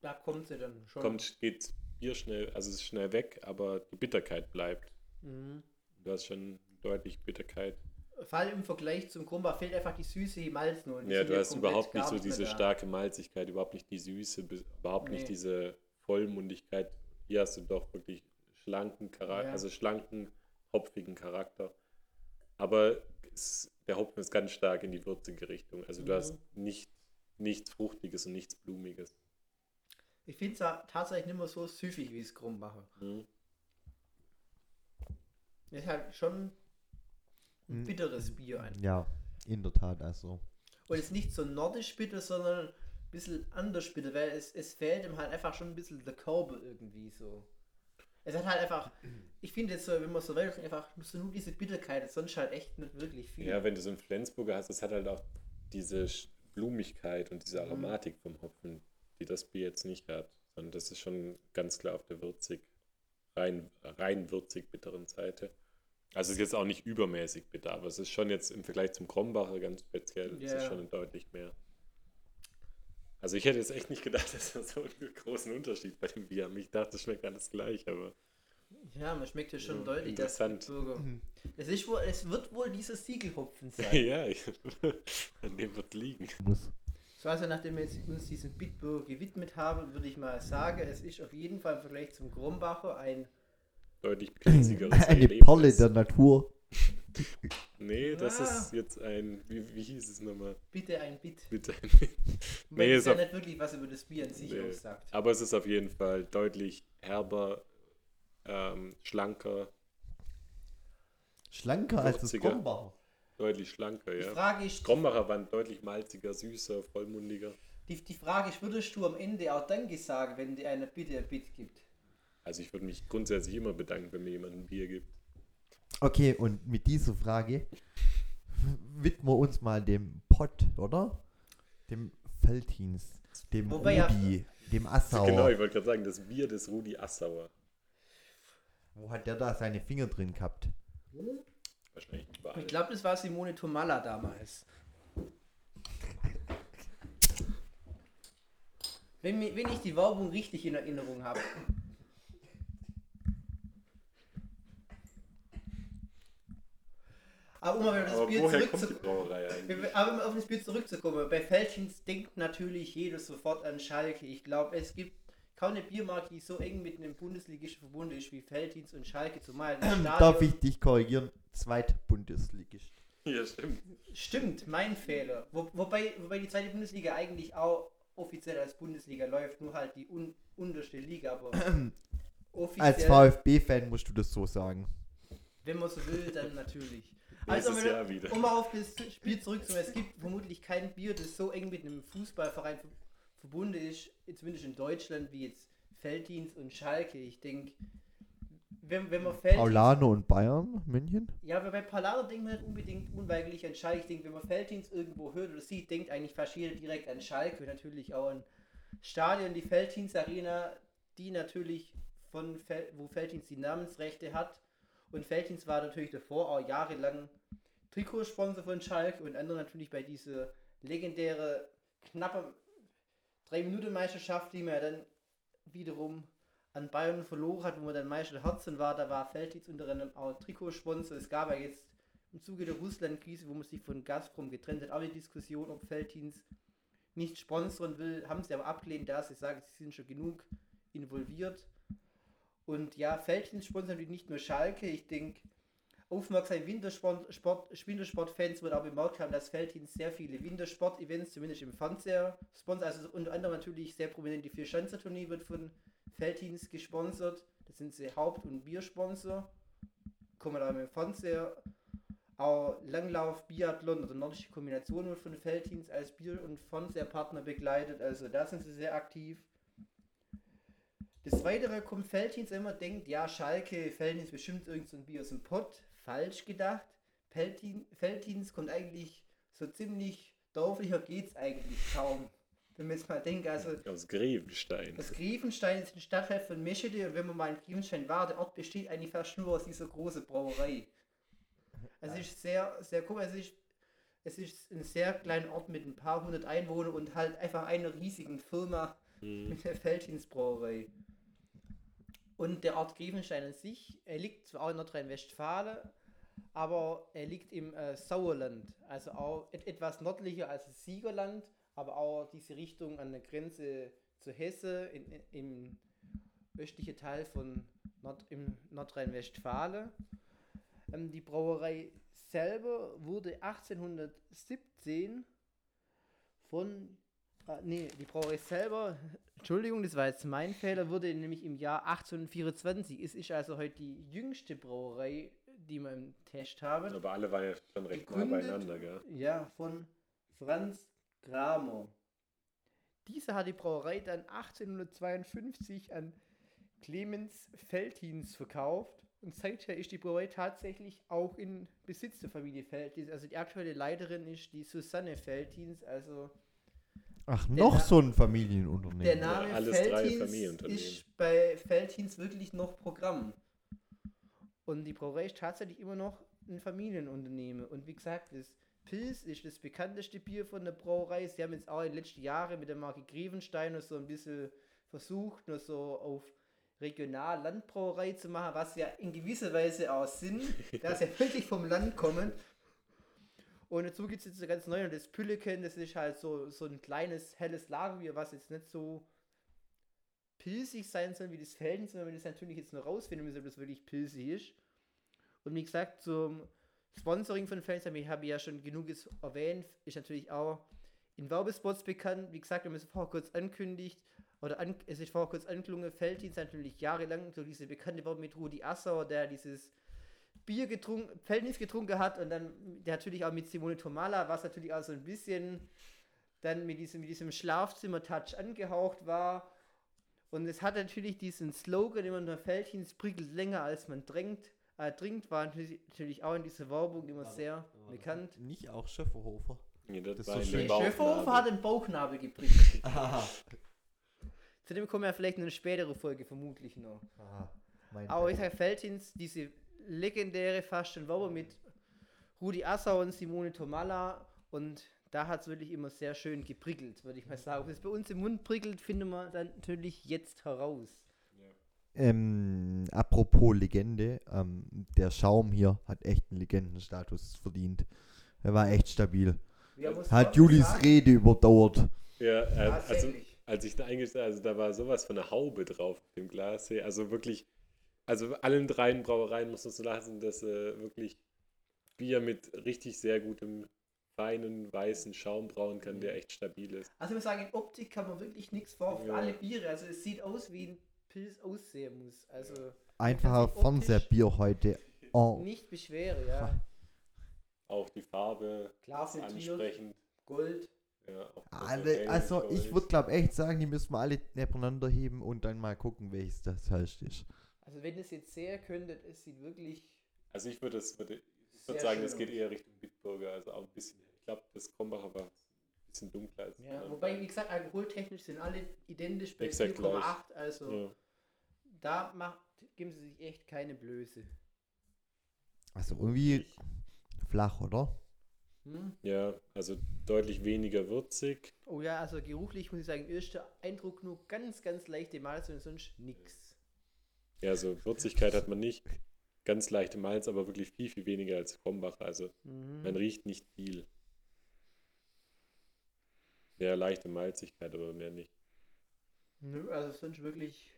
Da kommt sie dann schon.
kommt, geht Bier schnell, also es ist schnell weg, aber die Bitterkeit bleibt.
Mhm.
Du hast schon deutlich Bitterkeit.
Vor allem im Vergleich zum Krumba fehlt einfach die süße Malznote. Die
Ja,
sind
du hast überhaupt nicht so diese starke Malzigkeit, überhaupt nicht die Süße, be- überhaupt
Nee.
nicht diese Vollmundigkeit. Hier hast du doch wirklich schlanken Charakter,
Ja.
also schlanken, hopfigen Charakter. Aber es, der Hopfen ist ganz stark in die würzige Richtung. Also du
Mhm.
hast nicht, nichts Fruchtiges und nichts Blumiges.
Ich finde es tatsächlich nicht mehr so süffig wie Krumbacher.
Mhm.
Ist halt schon ein
Mhm.
bitteres Bier ein.
Ja, in der Tat, also.
Und es ist nicht so nordisch bitter, sondern ein bisschen anders bitter, weil es, es fehlt ihm halt einfach schon ein bisschen der Körper irgendwie so. Es hat halt einfach, ich finde jetzt so, wenn man so weit einfach so nur diese Bitterkeit, sonst halt echt nicht wirklich viel.
Ja, wenn du so einen Flensburger hast, das hat halt auch diese Blumigkeit und
Mhm.
diese Aromatik vom Hopfen, die das Bier jetzt nicht hat. Sondern das ist schon ganz klar auf der würzig, rein, rein würzig bitteren Seite. Also es ist jetzt auch nicht übermäßig bitter, aber es ist schon jetzt im Vergleich zum Krombacher ganz speziell, es
Ja.
ist schon deutlich mehr. Also ich hätte jetzt echt nicht gedacht, dass wir so einen großen Unterschied bei dem Bier haben. Ich dachte, es schmeckt alles gleich, aber
Ja, man schmeckt ja schon
Ja,
deutlich,
interessant.
Bürger. Es, ist wohl, es wird wohl dieser Siegelhopfen sein.
ja, ich, an dem wird liegen.
So, also nachdem wir jetzt uns diesem Bitburger gewidmet haben, würde ich mal sagen, es ist auf jeden Fall im Vergleich zum Grombacher ein
Deutlich pilzigeres
Eine. Perle der Natur.
Nee, das
Ah.
ist jetzt ein, wie, wie hieß es nochmal?
Bitte ein Bit.
Bitte ein
Weil
Nee,
das
ist
ja nicht wirklich was über das Bier an sich
Nee.
aussagt.
Aber es ist auf jeden Fall deutlich herber, ähm, schlanker,
Schlanker als das
Würziger. Deutlich schlanker,
Die
ja.
Frage ist,
Krombacher ein deutlich malziger, süßer, vollmundiger.
die, die Frage ist, würdest du am Ende auch Danke sagen, wenn dir einer Bitte ein Bit gibt?
Also ich würde mich grundsätzlich immer bedanken, wenn mir jemand ein Bier gibt.
Okay, und mit dieser Frage widmen wir uns mal dem Pott, oder? Dem Feldhins, dem
Wobei ja-
Rudi, dem Assauer.
Genau, ich wollte gerade sagen, das Bier des Rudi Assauer.
Wo hat der da seine Finger drin gehabt?
Wahrscheinlich
Ich
überall.
glaube, das war Simone Tomalla damals. Wenn, wenn ich die Werbung richtig in Erinnerung habe. Aber um wieder das
Aber
Bier zurückzukommen.
Brauerei eigentlich?
Aber um auf das Bier zurückzukommen, bei Feldchens denkt natürlich jeder sofort an Schalke. Ich glaube, es gibt keine Biermarke, die so eng mit einem Bundesligisten verbunden ist wie Feldhins und Schalke, zumal das Stadion...
Darf ich dich korrigieren? Zweitbundesligist.
Ja, stimmt.
Stimmt, mein Fehler. Wo, wobei, wobei die zweite Bundesliga eigentlich auch offiziell als Bundesliga läuft, nur halt die un, unterste Liga, aber offiziell,
Als VfB-Fan musst du das so sagen.
wenn man so will, dann natürlich. Also, um mal auf das Spiel zurückzukommen, es gibt vermutlich kein Bier, das so eng mit einem Fußballverein ver verbunden ist, zumindest in Deutschland, wie jetzt Felddienst und Schalke. Ich denke, wenn, wenn man Felddienst...
Paulano und Bayern, München?
Ja, aber bei Pallado denkt man nicht unbedingt unweigerlich an Schalke. Ich denke, wenn man Felddienst irgendwo hört oder sieht, denkt eigentlich fast jeder direkt an Schalke. Natürlich auch an Stadion, die Felddienst Arena, die natürlich von Fel wo Felddienst die Namensrechte hat. Und Felddienst war natürlich davor auch jahrelang Trikotsponsor von Schalke und andere natürlich bei dieser legendäre knappe 3-Minuten-Meisterschaft, die man ja dann wiederum an Bayern verloren hat, wo man dann Meister Herzen war, da war Felddienst unter anderem auch Trikotsponsor. Es gab ja jetzt im Zuge der Russland-Krise, wo man sich von Gazprom getrennt hat, auch die Diskussion, ob Felddienst nicht sponsern will, haben sie aber abgelehnt, da sie sagen, sie sind schon genug involviert. Und ja, Felddienst sponsert nicht nur Schalke, ich denke, aufmerksame Wintersport, Sport, Wintersportfans wird auch bemerkt haben, dass Felddienst sehr viele Wintersport-Events, zumindest im Fernseher, sponsert. Also unter anderem natürlich sehr prominent die Vier-Schanzer-Tournee wird von Felddienst gesponsert. Das sind sie Haupt- und Biersponsor. Kommen da im Fernseher. Auch Langlauf, Biathlon oder nordische Kombination wird von Felddienst als Bier- und Fernseherpartner begleitet. Also da sind sie sehr aktiv. Des Weiteren kommt wenn man denkt, ja, Schalke, Felddienst bestimmt irgend so ein Bier aus dem Pott. Falsch gedacht. Felddien- Felddienst kommt eigentlich so ziemlich dörflicher geht's eigentlich kaum. Wenn man jetzt mal denkt, also
Aus Grevenstein.
das Griefenstein ist ein Stadtteil von Meschede und wenn man mal in Griefenstein war, der Ort besteht eigentlich fast nur aus dieser großen Brauerei. Also es ist sehr, sehr cool. Es ist, es ist ein sehr kleiner Ort mit ein paar hundert Einwohnern und halt einfach einer riesigen Firma
Hm.
mit der Felddienstbrauerei. Und der Ort Griefenstein an sich, er liegt zwar auch in Nordrhein-Westfalen, aber er liegt im äh, Sauerland, also auch et etwas nördlicher als das Siegerland, aber auch diese Richtung an der Grenze zu Hesse in, in, im östlichen Teil von Nord, Nordrhein-Westfalen. Ähm, die Brauerei selber wurde 1817 von. Äh, nee, die Brauerei selber, Entschuldigung, das war jetzt mein Fehler, wurde nämlich im Jahr 1824. Es ist also heute die jüngste Brauerei, die wir im Test haben.
Aber alle waren ja schon recht nah beieinander, gell?
Ja, von Franz Kramer. Dieser hat die Brauerei dann 1852 an Clemens Veltins verkauft und seither ist die Brauerei tatsächlich auch in Besitz der Familie Veltins. Also die aktuelle Leiterin ist die Susanne Veltins, also
Ach, noch
Na-
so ein Familienunternehmen.
der Name
alles drei
Veltins
Familienunternehmen.
ist bei Veltins wirklich noch Programm. Und die Brauerei ist tatsächlich immer noch ein Familienunternehmen. Und wie gesagt, das Pils ist das bekannteste Bier von der Brauerei. Sie haben jetzt auch in den letzten Jahren mit der Marke Grevenstein noch so ein bisschen versucht, nur so auf regional Landbrauerei zu machen, was ja in gewisser Weise auch sind, da sie ja wirklich vom Land kommen. Und dazu gibt es jetzt so ganz neu und das Pülleken, das ist halt so, so ein kleines, helles Lagerbier, was jetzt nicht so pilzig sein soll wie das Felden, sondern wir das natürlich jetzt noch rausfinden müssen, ob das wirklich pilzig ist. Und wie gesagt, zum Sponsoring von Fans, habe ich habe ich ja schon genug erwähnt, ist natürlich auch in Werbespots bekannt. Wie gesagt, wir haben es vorher kurz ankündigt, oder an, es ist vorher kurz angelungen, Felddienst natürlich jahrelang so diese bekannte Werbung mit Rudi Assauer, der dieses Bier getrunken, Felddienst getrunken hat und dann der natürlich auch mit Simone Tomala, was natürlich auch so ein bisschen dann mit diesem, mit diesem Schlafzimmer-Touch angehaucht war. Und es hat natürlich diesen Slogan, immer der Felddienst prickelt länger als man trinkt. Äh, trinkt, war natürlich natürlich auch in dieser Werbung immer sehr bekannt.
Nicht auch Schöfferhofer.
Ja, das,
Das ist
war
so schön.
Bauchnabel.
hat den Bauchnabel geprickelt. Zu dem kommen wir vielleicht in eine spätere Folge vermutlich noch.
Aha.
Aber ich sage Feldins, diese legendäre fast schon Werbung mit Rudi Assau und Simone Tomalla und da hat es wirklich immer sehr schön geprickelt, würde ich mal sagen. Ob es bei uns im Mund prickelt, finden wir dann natürlich jetzt heraus.
Ähm, apropos Legende, ähm, der Schaum hier hat echt einen Legendenstatus verdient. Er war echt stabil.
Uns
Hat Julis
gesagt,
Rede überdauert.
Ja, äh, also als ich da eingestellt also da war sowas von einer Haube drauf auf dem Glas. Also wirklich, also allen dreien Brauereien muss man so lassen, dass äh, wirklich Bier mit richtig sehr gutem, feinen, weißen Schaum brauen kann, der echt stabil ist.
Also ich muss sagen, in Optik kann man wirklich nichts vor für
Ja.
alle Biere. Also es sieht aus, wie ein Pilz aussehen muss. Also
Einfacher Fernsehbier heute. Oh.
nicht beschwere, ja.
Auch die Farbe
Klar
ansprechend.
Gold.
Ja,
Alle,
Hotel
also ich würde glaube echt sagen, die müssen wir alle nebeneinander heben und dann mal gucken, welches das hellste ist.
Also wenn ihr es jetzt sehen könntet, es sieht wirklich
Also ich würde es, würde, ich
Sehr
würde sagen, das geht eher Richtung Bitburger, also auch ein bisschen, ich glaube, das Krombacher war ein bisschen dunkler als
Ja, wobei, wie gesagt, alkoholtechnisch sind alle identisch bei
Exakt
4,8. Also
Ja.
da macht, geben sie sich echt keine Blöße.
Also irgendwie flach, oder?
Hm?
ja, also deutlich weniger würzig.
Oh ja, also geruchlich muss ich sagen, erster Eindruck nur ganz, ganz leichte Malz und sonst nix.
Ja, also Würzigkeit hat man nicht. Ganz leichte Malz, aber wirklich viel, viel weniger als Krombacher. Also
Mhm.
man riecht nicht viel. Ja, leichte Malzigkeit, aber mehr nicht.
Nö, also sonst wirklich.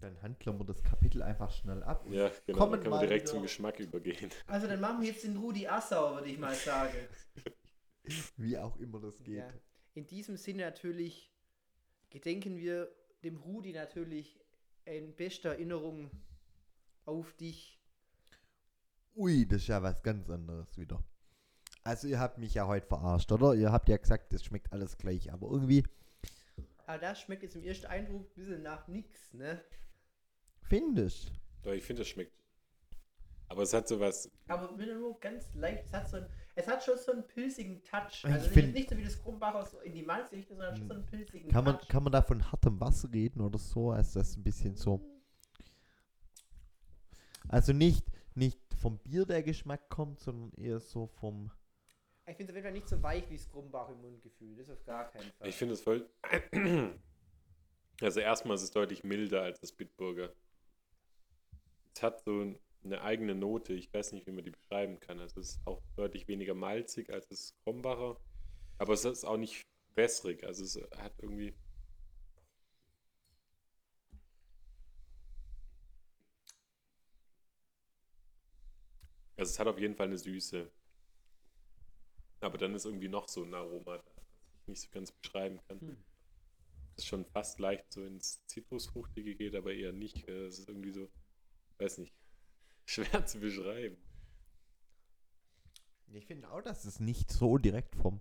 Dann handeln wir das Kapitel einfach schnell ab.
Ja, genau.
Kommen
Dann können wir
mal
direkt
wieder-
zum Geschmack übergehen.
Also dann machen wir jetzt den Rudi Assauer, würde ich mal sagen.
Wie auch immer das geht.
Ja. In diesem Sinne natürlich gedenken wir dem Rudi natürlich in bester Erinnerung auf dich.
Ui, das ist ja was ganz anderes wieder. Also ihr habt mich ja heute verarscht, oder? Ihr habt ja gesagt, das schmeckt alles gleich, aber irgendwie
Aber das schmeckt jetzt im ersten Eindruck ein bisschen nach nix, ne?
finde ich.
Doch, ich finde, es schmeckt. Aber es hat sowas.
Aber nur ganz leicht. Es hat, so ein, es hat schon so einen pilzigen Touch.
Ich
Also nicht,
find-
nicht so wie das Krumbacher so in die Malzrichtung, sondern schon so einen pilzigen
Kann man,
Touch.
kann man da von hartem Wasser reden oder so? Also das ist ein bisschen so. Also nicht, nicht vom Bier der Geschmack kommt, sondern eher so vom.
Ich finde es auf jeden Fall nicht so weich wie das Krumbach im Mundgefühl. Das auf gar keinen Fall.
Ich finde es voll. Also erstmal ist es deutlich milder als das Bitburger. Es hat so eine eigene Note. Ich weiß nicht, wie man die beschreiben kann. Also es ist auch deutlich weniger malzig als das Krombacher. Aber es ist auch nicht wässrig. Also es hat irgendwie. Also es hat auf jeden Fall eine Süße. Aber dann ist irgendwie noch so ein Aroma, das ich nicht so ganz beschreiben kann.
Hm.
Das schon fast leicht so ins Zitrusfruchtige geht, aber eher nicht. Es ist irgendwie so, weiß nicht, schwer zu beschreiben.
Ich finde auch, dass es nicht so direkt vom,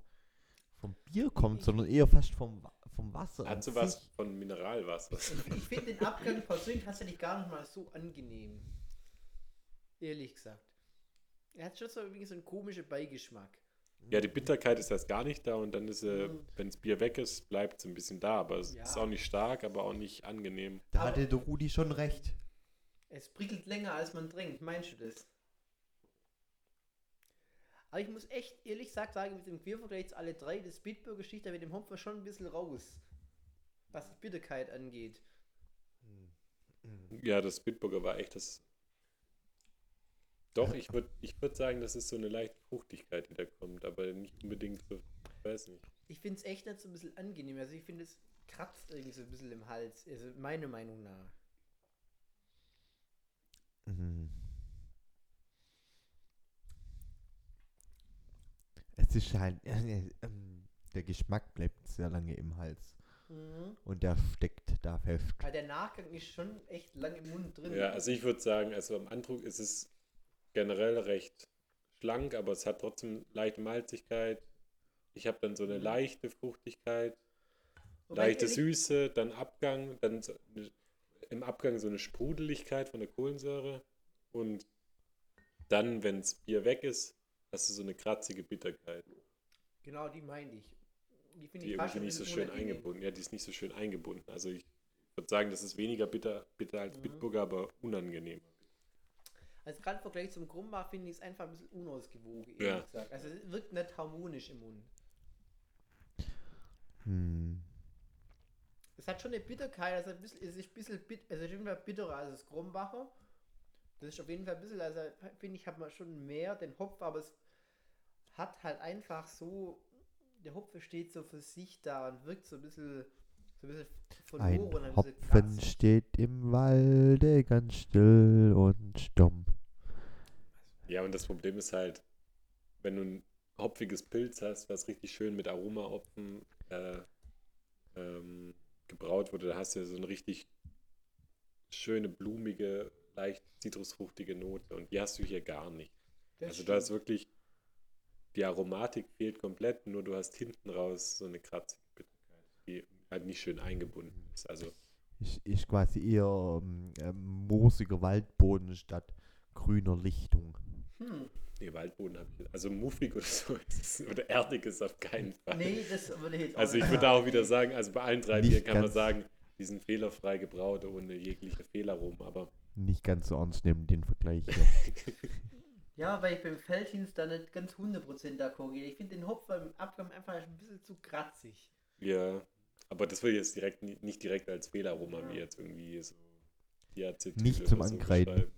vom Bier kommt, sondern eher fast vom, vom Wasser.
Hat so was von Mineralwasser.
Ich finde den Abgang persönlich tatsächlich gar nicht mal so angenehm. Ehrlich gesagt. Er hat schon so irgendwie so einen komischen Beigeschmack.
Ja, die Bitterkeit ist erst gar nicht da und dann ist, äh,
Mhm.
wenn das Bier weg ist, bleibt es ein bisschen da. Aber es
Ja.
ist auch nicht stark, aber auch nicht angenehm.
Da hatte der Rudi schon recht.
Es prickelt länger, als man trinkt. Meinst du das? Aber ich muss echt ehrlich gesagt sagen, mit dem Quervergleich zu alle drei, das Bitburger sticht da mit dem Hopfer schon ein bisschen raus. Was die Bitterkeit angeht.
Ja, das Bitburger war echt das. Doch, ich würde ich würd sagen, das ist so eine leichte Fruchtigkeit, die da kommt, aber nicht unbedingt so, ich weiß nicht.
Ich finde es echt nicht so ein bisschen angenehm. Also ich finde, es kratzt irgendwie so ein bisschen im Hals. Also meiner Meinung nach.
Mhm. Es ist halt, äh, der Geschmack bleibt sehr lange im Hals und der steckt da fest.
Aber der Nachgang ist schon echt lang im Mund drin.
Ja, also ich würde sagen, also am Andruck ist es generell recht schlank, aber es hat trotzdem leichte Malzigkeit. Ich habe dann so eine
Mhm.
leichte Fruchtigkeit,
Wobei
leichte Süße, dann Abgang, dann so, im Abgang so eine Sprudeligkeit von der Kohlensäure und dann, wenn das Bier weg ist, hast du so eine kratzige Bitterkeit.
Genau, die meine ich. Die finde
die
ich fast
irgendwie nicht so schön eingebunden. Ja, die ist nicht so schön eingebunden. Also ich würde sagen, das ist weniger bitter, bitter als
Mhm.
Bitburger, aber unangenehm.
Also gerade im Vergleich zum Krumbach finde ich es einfach ein bisschen unausgewogen, ehrlich
Ja.
gesagt. Also es wirkt nicht harmonisch im Mund.
Hm.
Es hat schon eine Bitterkeit, also ein bisschen, es ist ein bisschen bit, also es ist auf jeden Fall bitterer als das Krumbacher. Das ist auf jeden Fall ein bisschen, also finde ich, hat man schon mehr den Hopf, aber es hat halt einfach so, der Hopf steht so für sich da und wirkt so ein bisschen, so ein bisschen
Ein
verloren. ein bisschen
Hopfen
kratzig.
steht im Walde ganz still und stumm.
Ja, und das Problem ist halt, wenn du ein hopfiges Pilz hast, was richtig schön mit Aromahopfen äh, ähm, gebraut wurde, da hast du ja so eine richtig schöne, blumige, leicht zitrusfruchtige Note und die hast du hier gar nicht.
Das
also du hast
stimmt.
wirklich, die Aromatik fehlt komplett, nur du hast hinten raus so eine kratzige Bitterkeit, die halt nicht schön eingebunden ist. Also
Ist, ist quasi eher ähm, ähm, moosiger Waldboden statt grüner Lichtung.
Hm.
Nee, Waldboden habe ich, also muffig oder so ist es, oder erdig ist auf keinen Fall.
Nee, das würde ich jetzt auch
Also ich
nicht
würde
sagen.
auch wieder sagen, also bei allen drei Bieren kann man sagen, die sind fehlerfrei gebraut, ohne jegliche Fehlaromen, aber
Nicht ganz so ernst nehmen, den Vergleich hier.
Ja, weil ich beim Feldhins da nicht ganz 100% d'accord gehe. Ich finde den Hopf beim Abgang einfach ein bisschen zu kratzig.
ja, aber das will ich jetzt direkt ni- nicht direkt als Fehlaroma
Ja.
wie jetzt irgendwie so
Nicht zum
so
Ankreiden.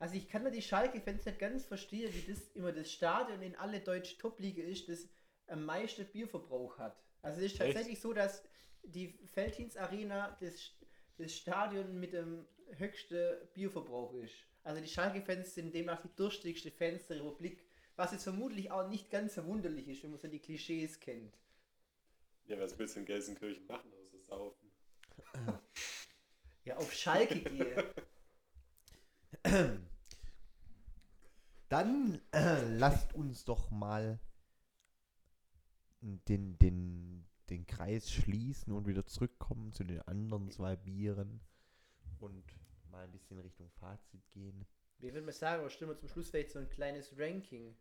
Also ich kann mir die Schalke-Fans nicht ganz verstehen, wie das immer das Stadion in alle deutschen Top-Liga ist, das am meisten Bierverbrauch hat. Also es ist
Echt?
tatsächlich so, dass die Feldhins Arena das, das Stadion mit dem höchsten Bierverbrauch ist. Also die Schalke-Fans sind demnach die durstigste Fans der Republik, was jetzt vermutlich auch nicht ganz verwunderlich ist, wenn man so die Klischees kennt.
Ja, was willst du in Gelsenkirchen machen, außer saufen?
Ja, auf Schalke gehe.
Dann äh, lasst uns doch mal den, den, den Kreis schließen und wieder zurückkommen zu den anderen zwei Bieren und mal ein bisschen Richtung Fazit gehen.
Wie würde man sagen, oder stellen wir zum Schluss vielleicht so ein kleines Ranking?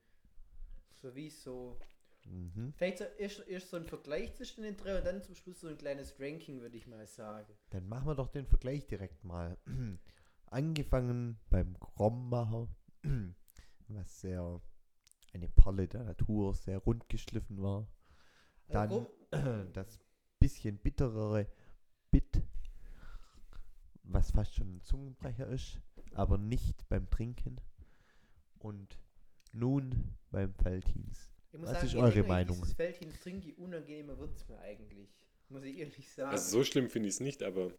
So wie so.
Mhm.
Vielleicht so erst, erst so ein Vergleich zwischen den drei und dann zum Schluss so ein kleines Ranking, würde ich mal sagen.
Dann machen wir doch den Vergleich direkt mal. Angefangen beim Krombacher, was sehr eine Perle der Natur, sehr rund geschliffen war. Dann
Also grob-
das bisschen bitterere Bit, was fast schon ein Zungenbrecher ist, aber nicht beim Trinken. Und nun beim
muss
was
sagen,
ist eure Meinung?
Dieses Feldhins trinke, unangenehmer wird es mir eigentlich. Muss ich ehrlich sagen.
Also so schlimm finde ich es nicht, aber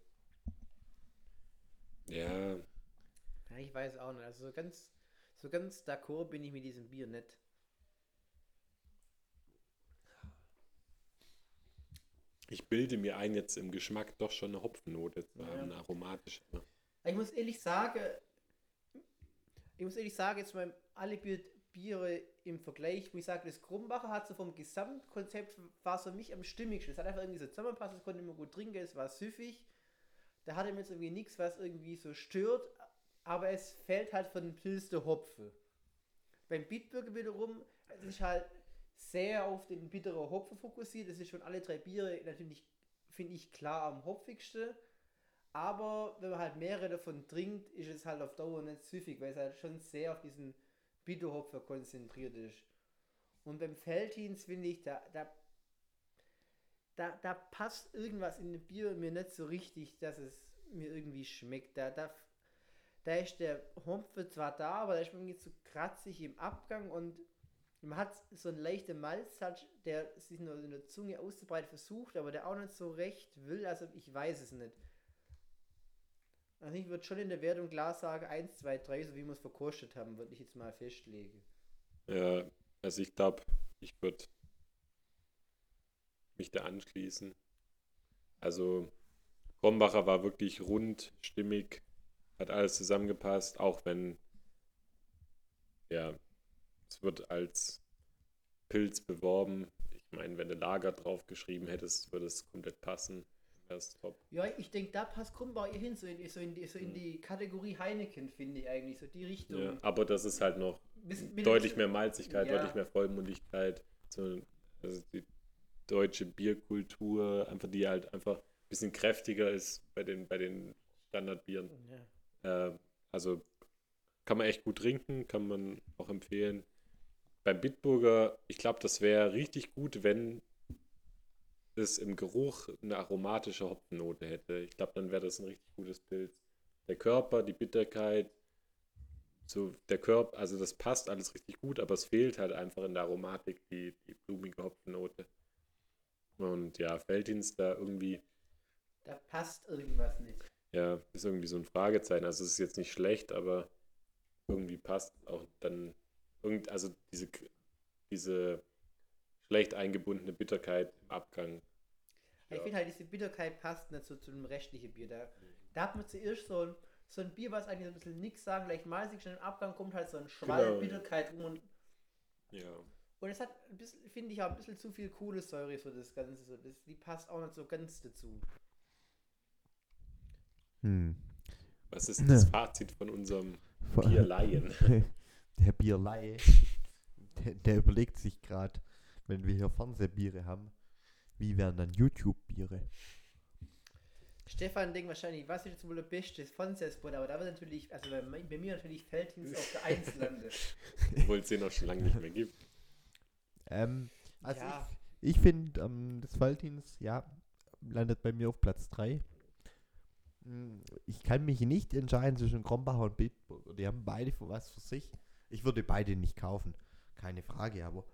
ja,
ja, ich weiß auch nicht. Also so ganz. So ganz d'accord bin ich mit diesem Bier nicht.
Ich bilde mir ein, jetzt im Geschmack doch schon eine Hopfennote zu haben,
Ja.
eine aromatische. ne?
Ich muss ehrlich sagen, ich muss ehrlich sagen, jetzt mal alle Bier, Biere im Vergleich, muss ich sagen, das Krumbacher hat so vom Gesamtkonzept war so für mich am stimmigsten. Es hat einfach irgendwie so zusammenpasst, es konnte immer gut trinken, es war süffig. Da hatte mir jetzt irgendwie nichts, was irgendwie so stört, aber es fällt halt von dem Pilz der Hopfen. Beim Bitburger wiederum, es ist halt sehr auf den bitteren Hopfen fokussiert. Das ist von alle drei Biere natürlich, finde ich, klar am hopfigsten. Aber wenn man halt mehrere davon trinkt, ist es halt auf Dauer nicht süffig, weil es halt schon sehr auf diesen Bitterhopfer konzentriert ist. Und beim Feldhins finde ich, da, da, da, da passt irgendwas in dem Bier mir nicht so richtig, dass es mir irgendwie schmeckt. Da, da, da ist der Hopfen zwar da, aber der ist irgendwie zu kratzig im Abgang und man hat so einen leichten Malztouch, der sich nur in der Zunge auszubreiten versucht, aber der auch nicht so recht will. Also ich weiß es nicht. Also ich würde schon in der Wertung klar sagen, 1, 2, 3, so wie wir es verkostet haben, würde ich jetzt mal festlegen.
Ja, also ich glaube, ich würde mich da anschließen. Also Krombacher war wirklich rund, stimmig, hat alles zusammengepasst, auch wenn, ja, es wird als Pilz beworben. Ich meine, wenn du Lager drauf geschrieben hättest, würde es komplett passen.
Ja, ich denke, da passt Krumbau ihr hin, so in, so, in die, so in die Kategorie Heineken, finde ich eigentlich, so die Richtung.
Ja, aber das ist halt noch
Bis- mit-
deutlich mehr Malzigkeit,
Ja.
deutlich mehr Vollmundigkeit. So, also die deutsche Bierkultur, einfach die halt einfach ein bisschen kräftiger ist bei den, bei den Standardbieren.
Ja.
Äh, also kann man echt gut trinken, kann man auch empfehlen. Beim Bitburger, ich glaube, das wäre richtig gut, wenn es im Geruch eine aromatische Hopfennote hätte. Ich glaube, dann wäre das ein richtig gutes Pilz. Der Körper, die Bitterkeit, so der Körper, also das passt alles richtig gut, aber es fehlt halt einfach in der Aromatik die, die blumige Hopfennote. Und ja, Feldins da irgendwie
Da passt irgendwas nicht.
Ja, ist irgendwie so ein Fragezeichen. Also es ist jetzt nicht schlecht, aber irgendwie passt auch dann irgend, also diese, diese schlecht eingebundene Bitterkeit im Abgang.
Ich
Ja.
finde halt, diese Bitterkeit passt nicht so zu dem restlichen Bier. Da, da hat man zuerst so ein, so ein Bier, was eigentlich so ein bisschen nichts sagen, gleich malzig, schon im Abgang kommt halt so ein Schwall
Genau.
Bitterkeit rum und,
Ja.
und es hat, ein bisschen, finde ich, auch ein bisschen zu viel Kohlensäure für das Ganze. So. Das, die passt auch nicht so ganz dazu.
Hm.
Was ist das Fazit von unserem Bierlaien?
Der Bierleihe, der, der überlegt sich gerade, wenn wir hier Fernsehbiere haben, wie wären dann YouTube-Biere?
Stefan denkt wahrscheinlich, was ist jetzt wohl der beste Fernsehspot, aber da wird natürlich, also bei, bei mir natürlich Feldhins auf der 1 landen.
Obwohl es den auch schon lange nicht mehr gibt.
Ähm, also
Ja.
ich, ich finde, ähm, das Faltins, ja, landet bei mir auf Platz 3. Ich kann mich nicht entscheiden zwischen Krombacher und Bitburger. Die haben beide für was für sich. Ich würde beide nicht kaufen. Keine Frage, aber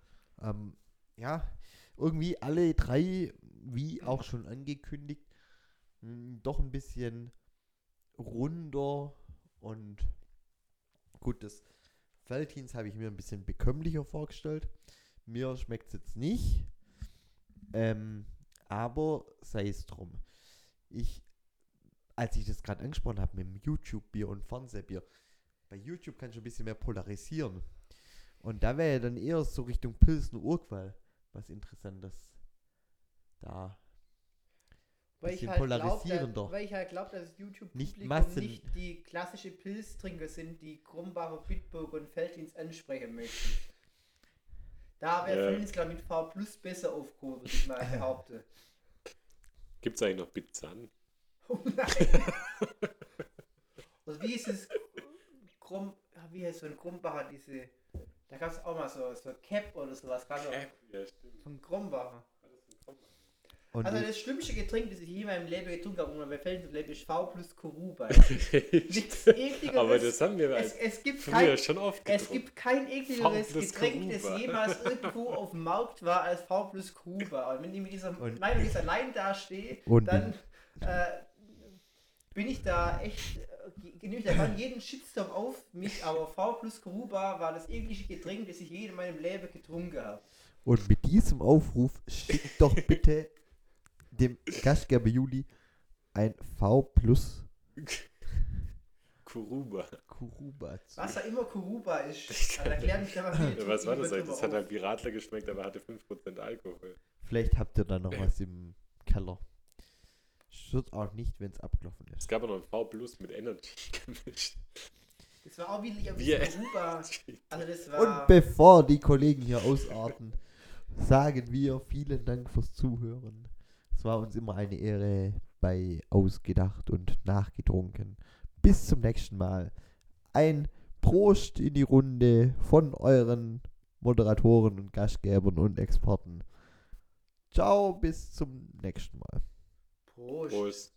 ähm, ja, irgendwie alle drei, wie auch schon angekündigt, mh, doch ein bisschen runder und gut, das Veltins habe ich mir ein bisschen bekömmlicher vorgestellt. Mir schmeckt es jetzt nicht. Ähm, aber sei es drum. Ich, als ich das gerade angesprochen habe mit dem YouTube-Bier und Fernsehbier, bei YouTube kannst du ein bisschen mehr polarisieren. Und da wäre ja dann eher so Richtung Pilsen Urquell was Interessantes. Da.
Weil ich
Bisschen
halt glaube,
polarisierender.
weil ich halt glaub, dass das
Nicht
YouTube-Publikum
Massen-
nicht die klassische Pilztrinker sind, die Krumbacher, Bitburg und Feldhins ansprechen möchten. Da wäre
Ja.
Feldhins, glaube ich, mit V Plus besser aufgehoben, ich mal behaupten.
Gibt es eigentlich noch Bitzan?
Oh nein! Also wie ist es? Krumm, wie heißt so ein Krumbacher, diese. Da gab es auch mal so, so Cap oder sowas, auch
Ja, stimmt.
von Krumbacher.
Und
Also das schlimmste Getränk, das ich je in meinem Leben getrunken habe, und bei Feldhins Leben ist V plus Koruba. Nichts ekligeres.
Aber das haben wir
es, es gibt
früher
kein,
schon oft
es
getrunken.
gibt kein ekligeres Getränk, das
Koruba.
jemals irgendwo auf dem Markt war als V plus Kuba. Und wenn ich mit dieser
Und-
Meinung jetzt allein dastehe,
Und-
dann äh, bin ich da echt äh, nehme ich da jeden Shitstorm auf mich, aber V plus Kuruba war das eklige Getränk, das ich je in meinem Leben getrunken habe.
Und mit diesem Aufruf schickt doch bitte dem Gastgeber Juli ein V plus
Kuruba.
Kuruba zu.
Was da immer Kuruba ist. Also erklär mich da mal
Ja, was war das eigentlich? Das hat halt wie Radler geschmeckt, aber hatte 5% Alkohol.
Vielleicht habt ihr da noch was im Keller. Stört auch nicht, wenn es abgelaufen
Es
ist.
gab auch noch ein V Plus mit Energy gemischt.
Das war auch
Wir-
bisschen Kuruba. Also das
Und bevor die Kollegen hier ausarten, sagen wir vielen Dank fürs Zuhören. Es war uns immer eine Ehre bei Ausgedacht und Nachgetrunken. Bis zum nächsten Mal. Ein Prost in die Runde von euren Moderatoren und Gastgebern und Experten. Ciao, bis zum nächsten Mal.
Prost.
Prost.